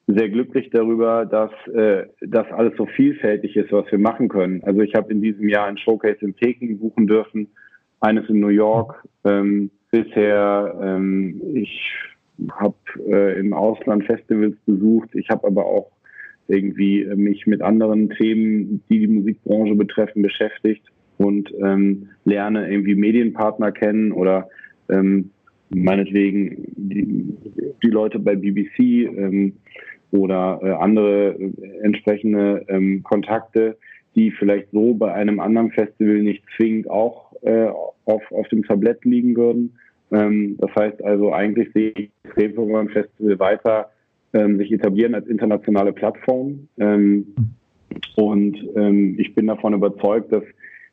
Speaker 2: sehr glücklich darüber, dass äh, das alles so vielfältig ist, was wir machen können. Also ich habe in diesem Jahr ein Showcase in Peking buchen dürfen, eines in New York. Ähm, bisher, ähm, ich habe äh, im Ausland Festivals besucht. Ich habe aber auch irgendwie äh, mich mit anderen Themen, die die Musikbranche betreffen, beschäftigt und ähm, lerne irgendwie Medienpartner kennen oder ähm, meinetwegen die, die Leute bei BBC ähm, oder äh, andere äh, entsprechende ähm, Kontakte, die vielleicht so bei einem anderen Festival nicht zwingend auch äh, auf, auf dem Tablett liegen würden. Ähm, das heißt also, eigentlich sehe ich das Reeperbahn Festival weiter ähm, sich etablieren als internationale Plattform. Ähm, und ähm, ich bin davon überzeugt, dass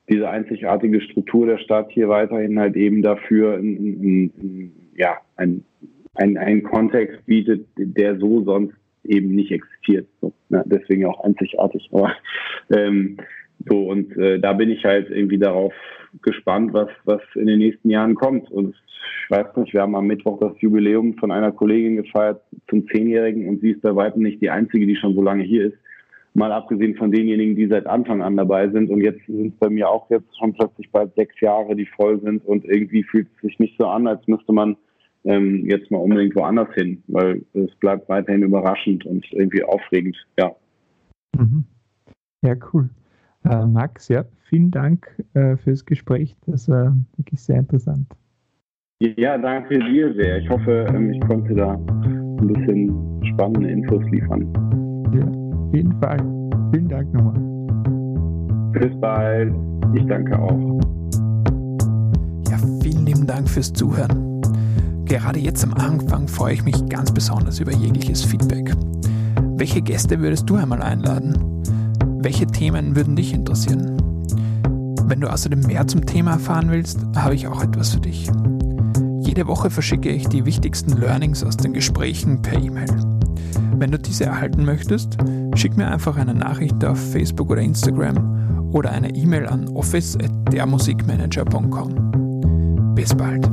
Speaker 2: diese einzigartige Struktur der Stadt hier weiterhin halt eben dafür ein, ein, ein, ja, ein, ein, ein Kontext bietet, der so sonst eben nicht existiert. So, ne? Deswegen auch einzigartig. Aber ähm, so, und äh, da bin ich halt irgendwie darauf gespannt, was, was in den nächsten Jahren kommt. Und ich weiß nicht, wir haben am Mittwoch das Jubiläum von einer Kollegin gefeiert zum Zehnjährigen und sie ist bei weitem nicht die einzige, die schon so lange hier ist. Mal abgesehen von denjenigen, die seit Anfang an dabei sind. Und jetzt sind es bei mir auch jetzt schon plötzlich bald sechs Jahre, die voll sind. Und irgendwie fühlt es sich nicht so an, als müsste man ähm, jetzt mal unbedingt woanders hin, weil es bleibt weiterhin überraschend und irgendwie aufregend, ja.
Speaker 1: Mhm. Ja, cool. Äh, Max, ja, vielen Dank äh, fürs Gespräch. Das war wirklich sehr interessant.
Speaker 2: Ja, danke dir sehr. Ich hoffe, ähm, ich konnte da ein bisschen spannende Infos liefern.
Speaker 1: Ja, auf jeden Fall. Vielen Dank nochmal.
Speaker 2: Bis bald. Ich danke auch.
Speaker 1: Ja, vielen lieben Dank fürs Zuhören. Gerade jetzt am Anfang freue ich mich ganz besonders über jegliches Feedback. Welche Gäste würdest du einmal einladen? Welche Themen würden dich interessieren? Wenn du außerdem mehr zum Thema erfahren willst, habe ich auch etwas für dich. Jede Woche verschicke ich die wichtigsten Learnings aus den Gesprächen per E-Mail. Wenn du diese erhalten möchtest, schick mir einfach eine Nachricht auf Facebook oder Instagram oder eine E-Mail an office.dermusikmanager.com.
Speaker 3: Bis bald.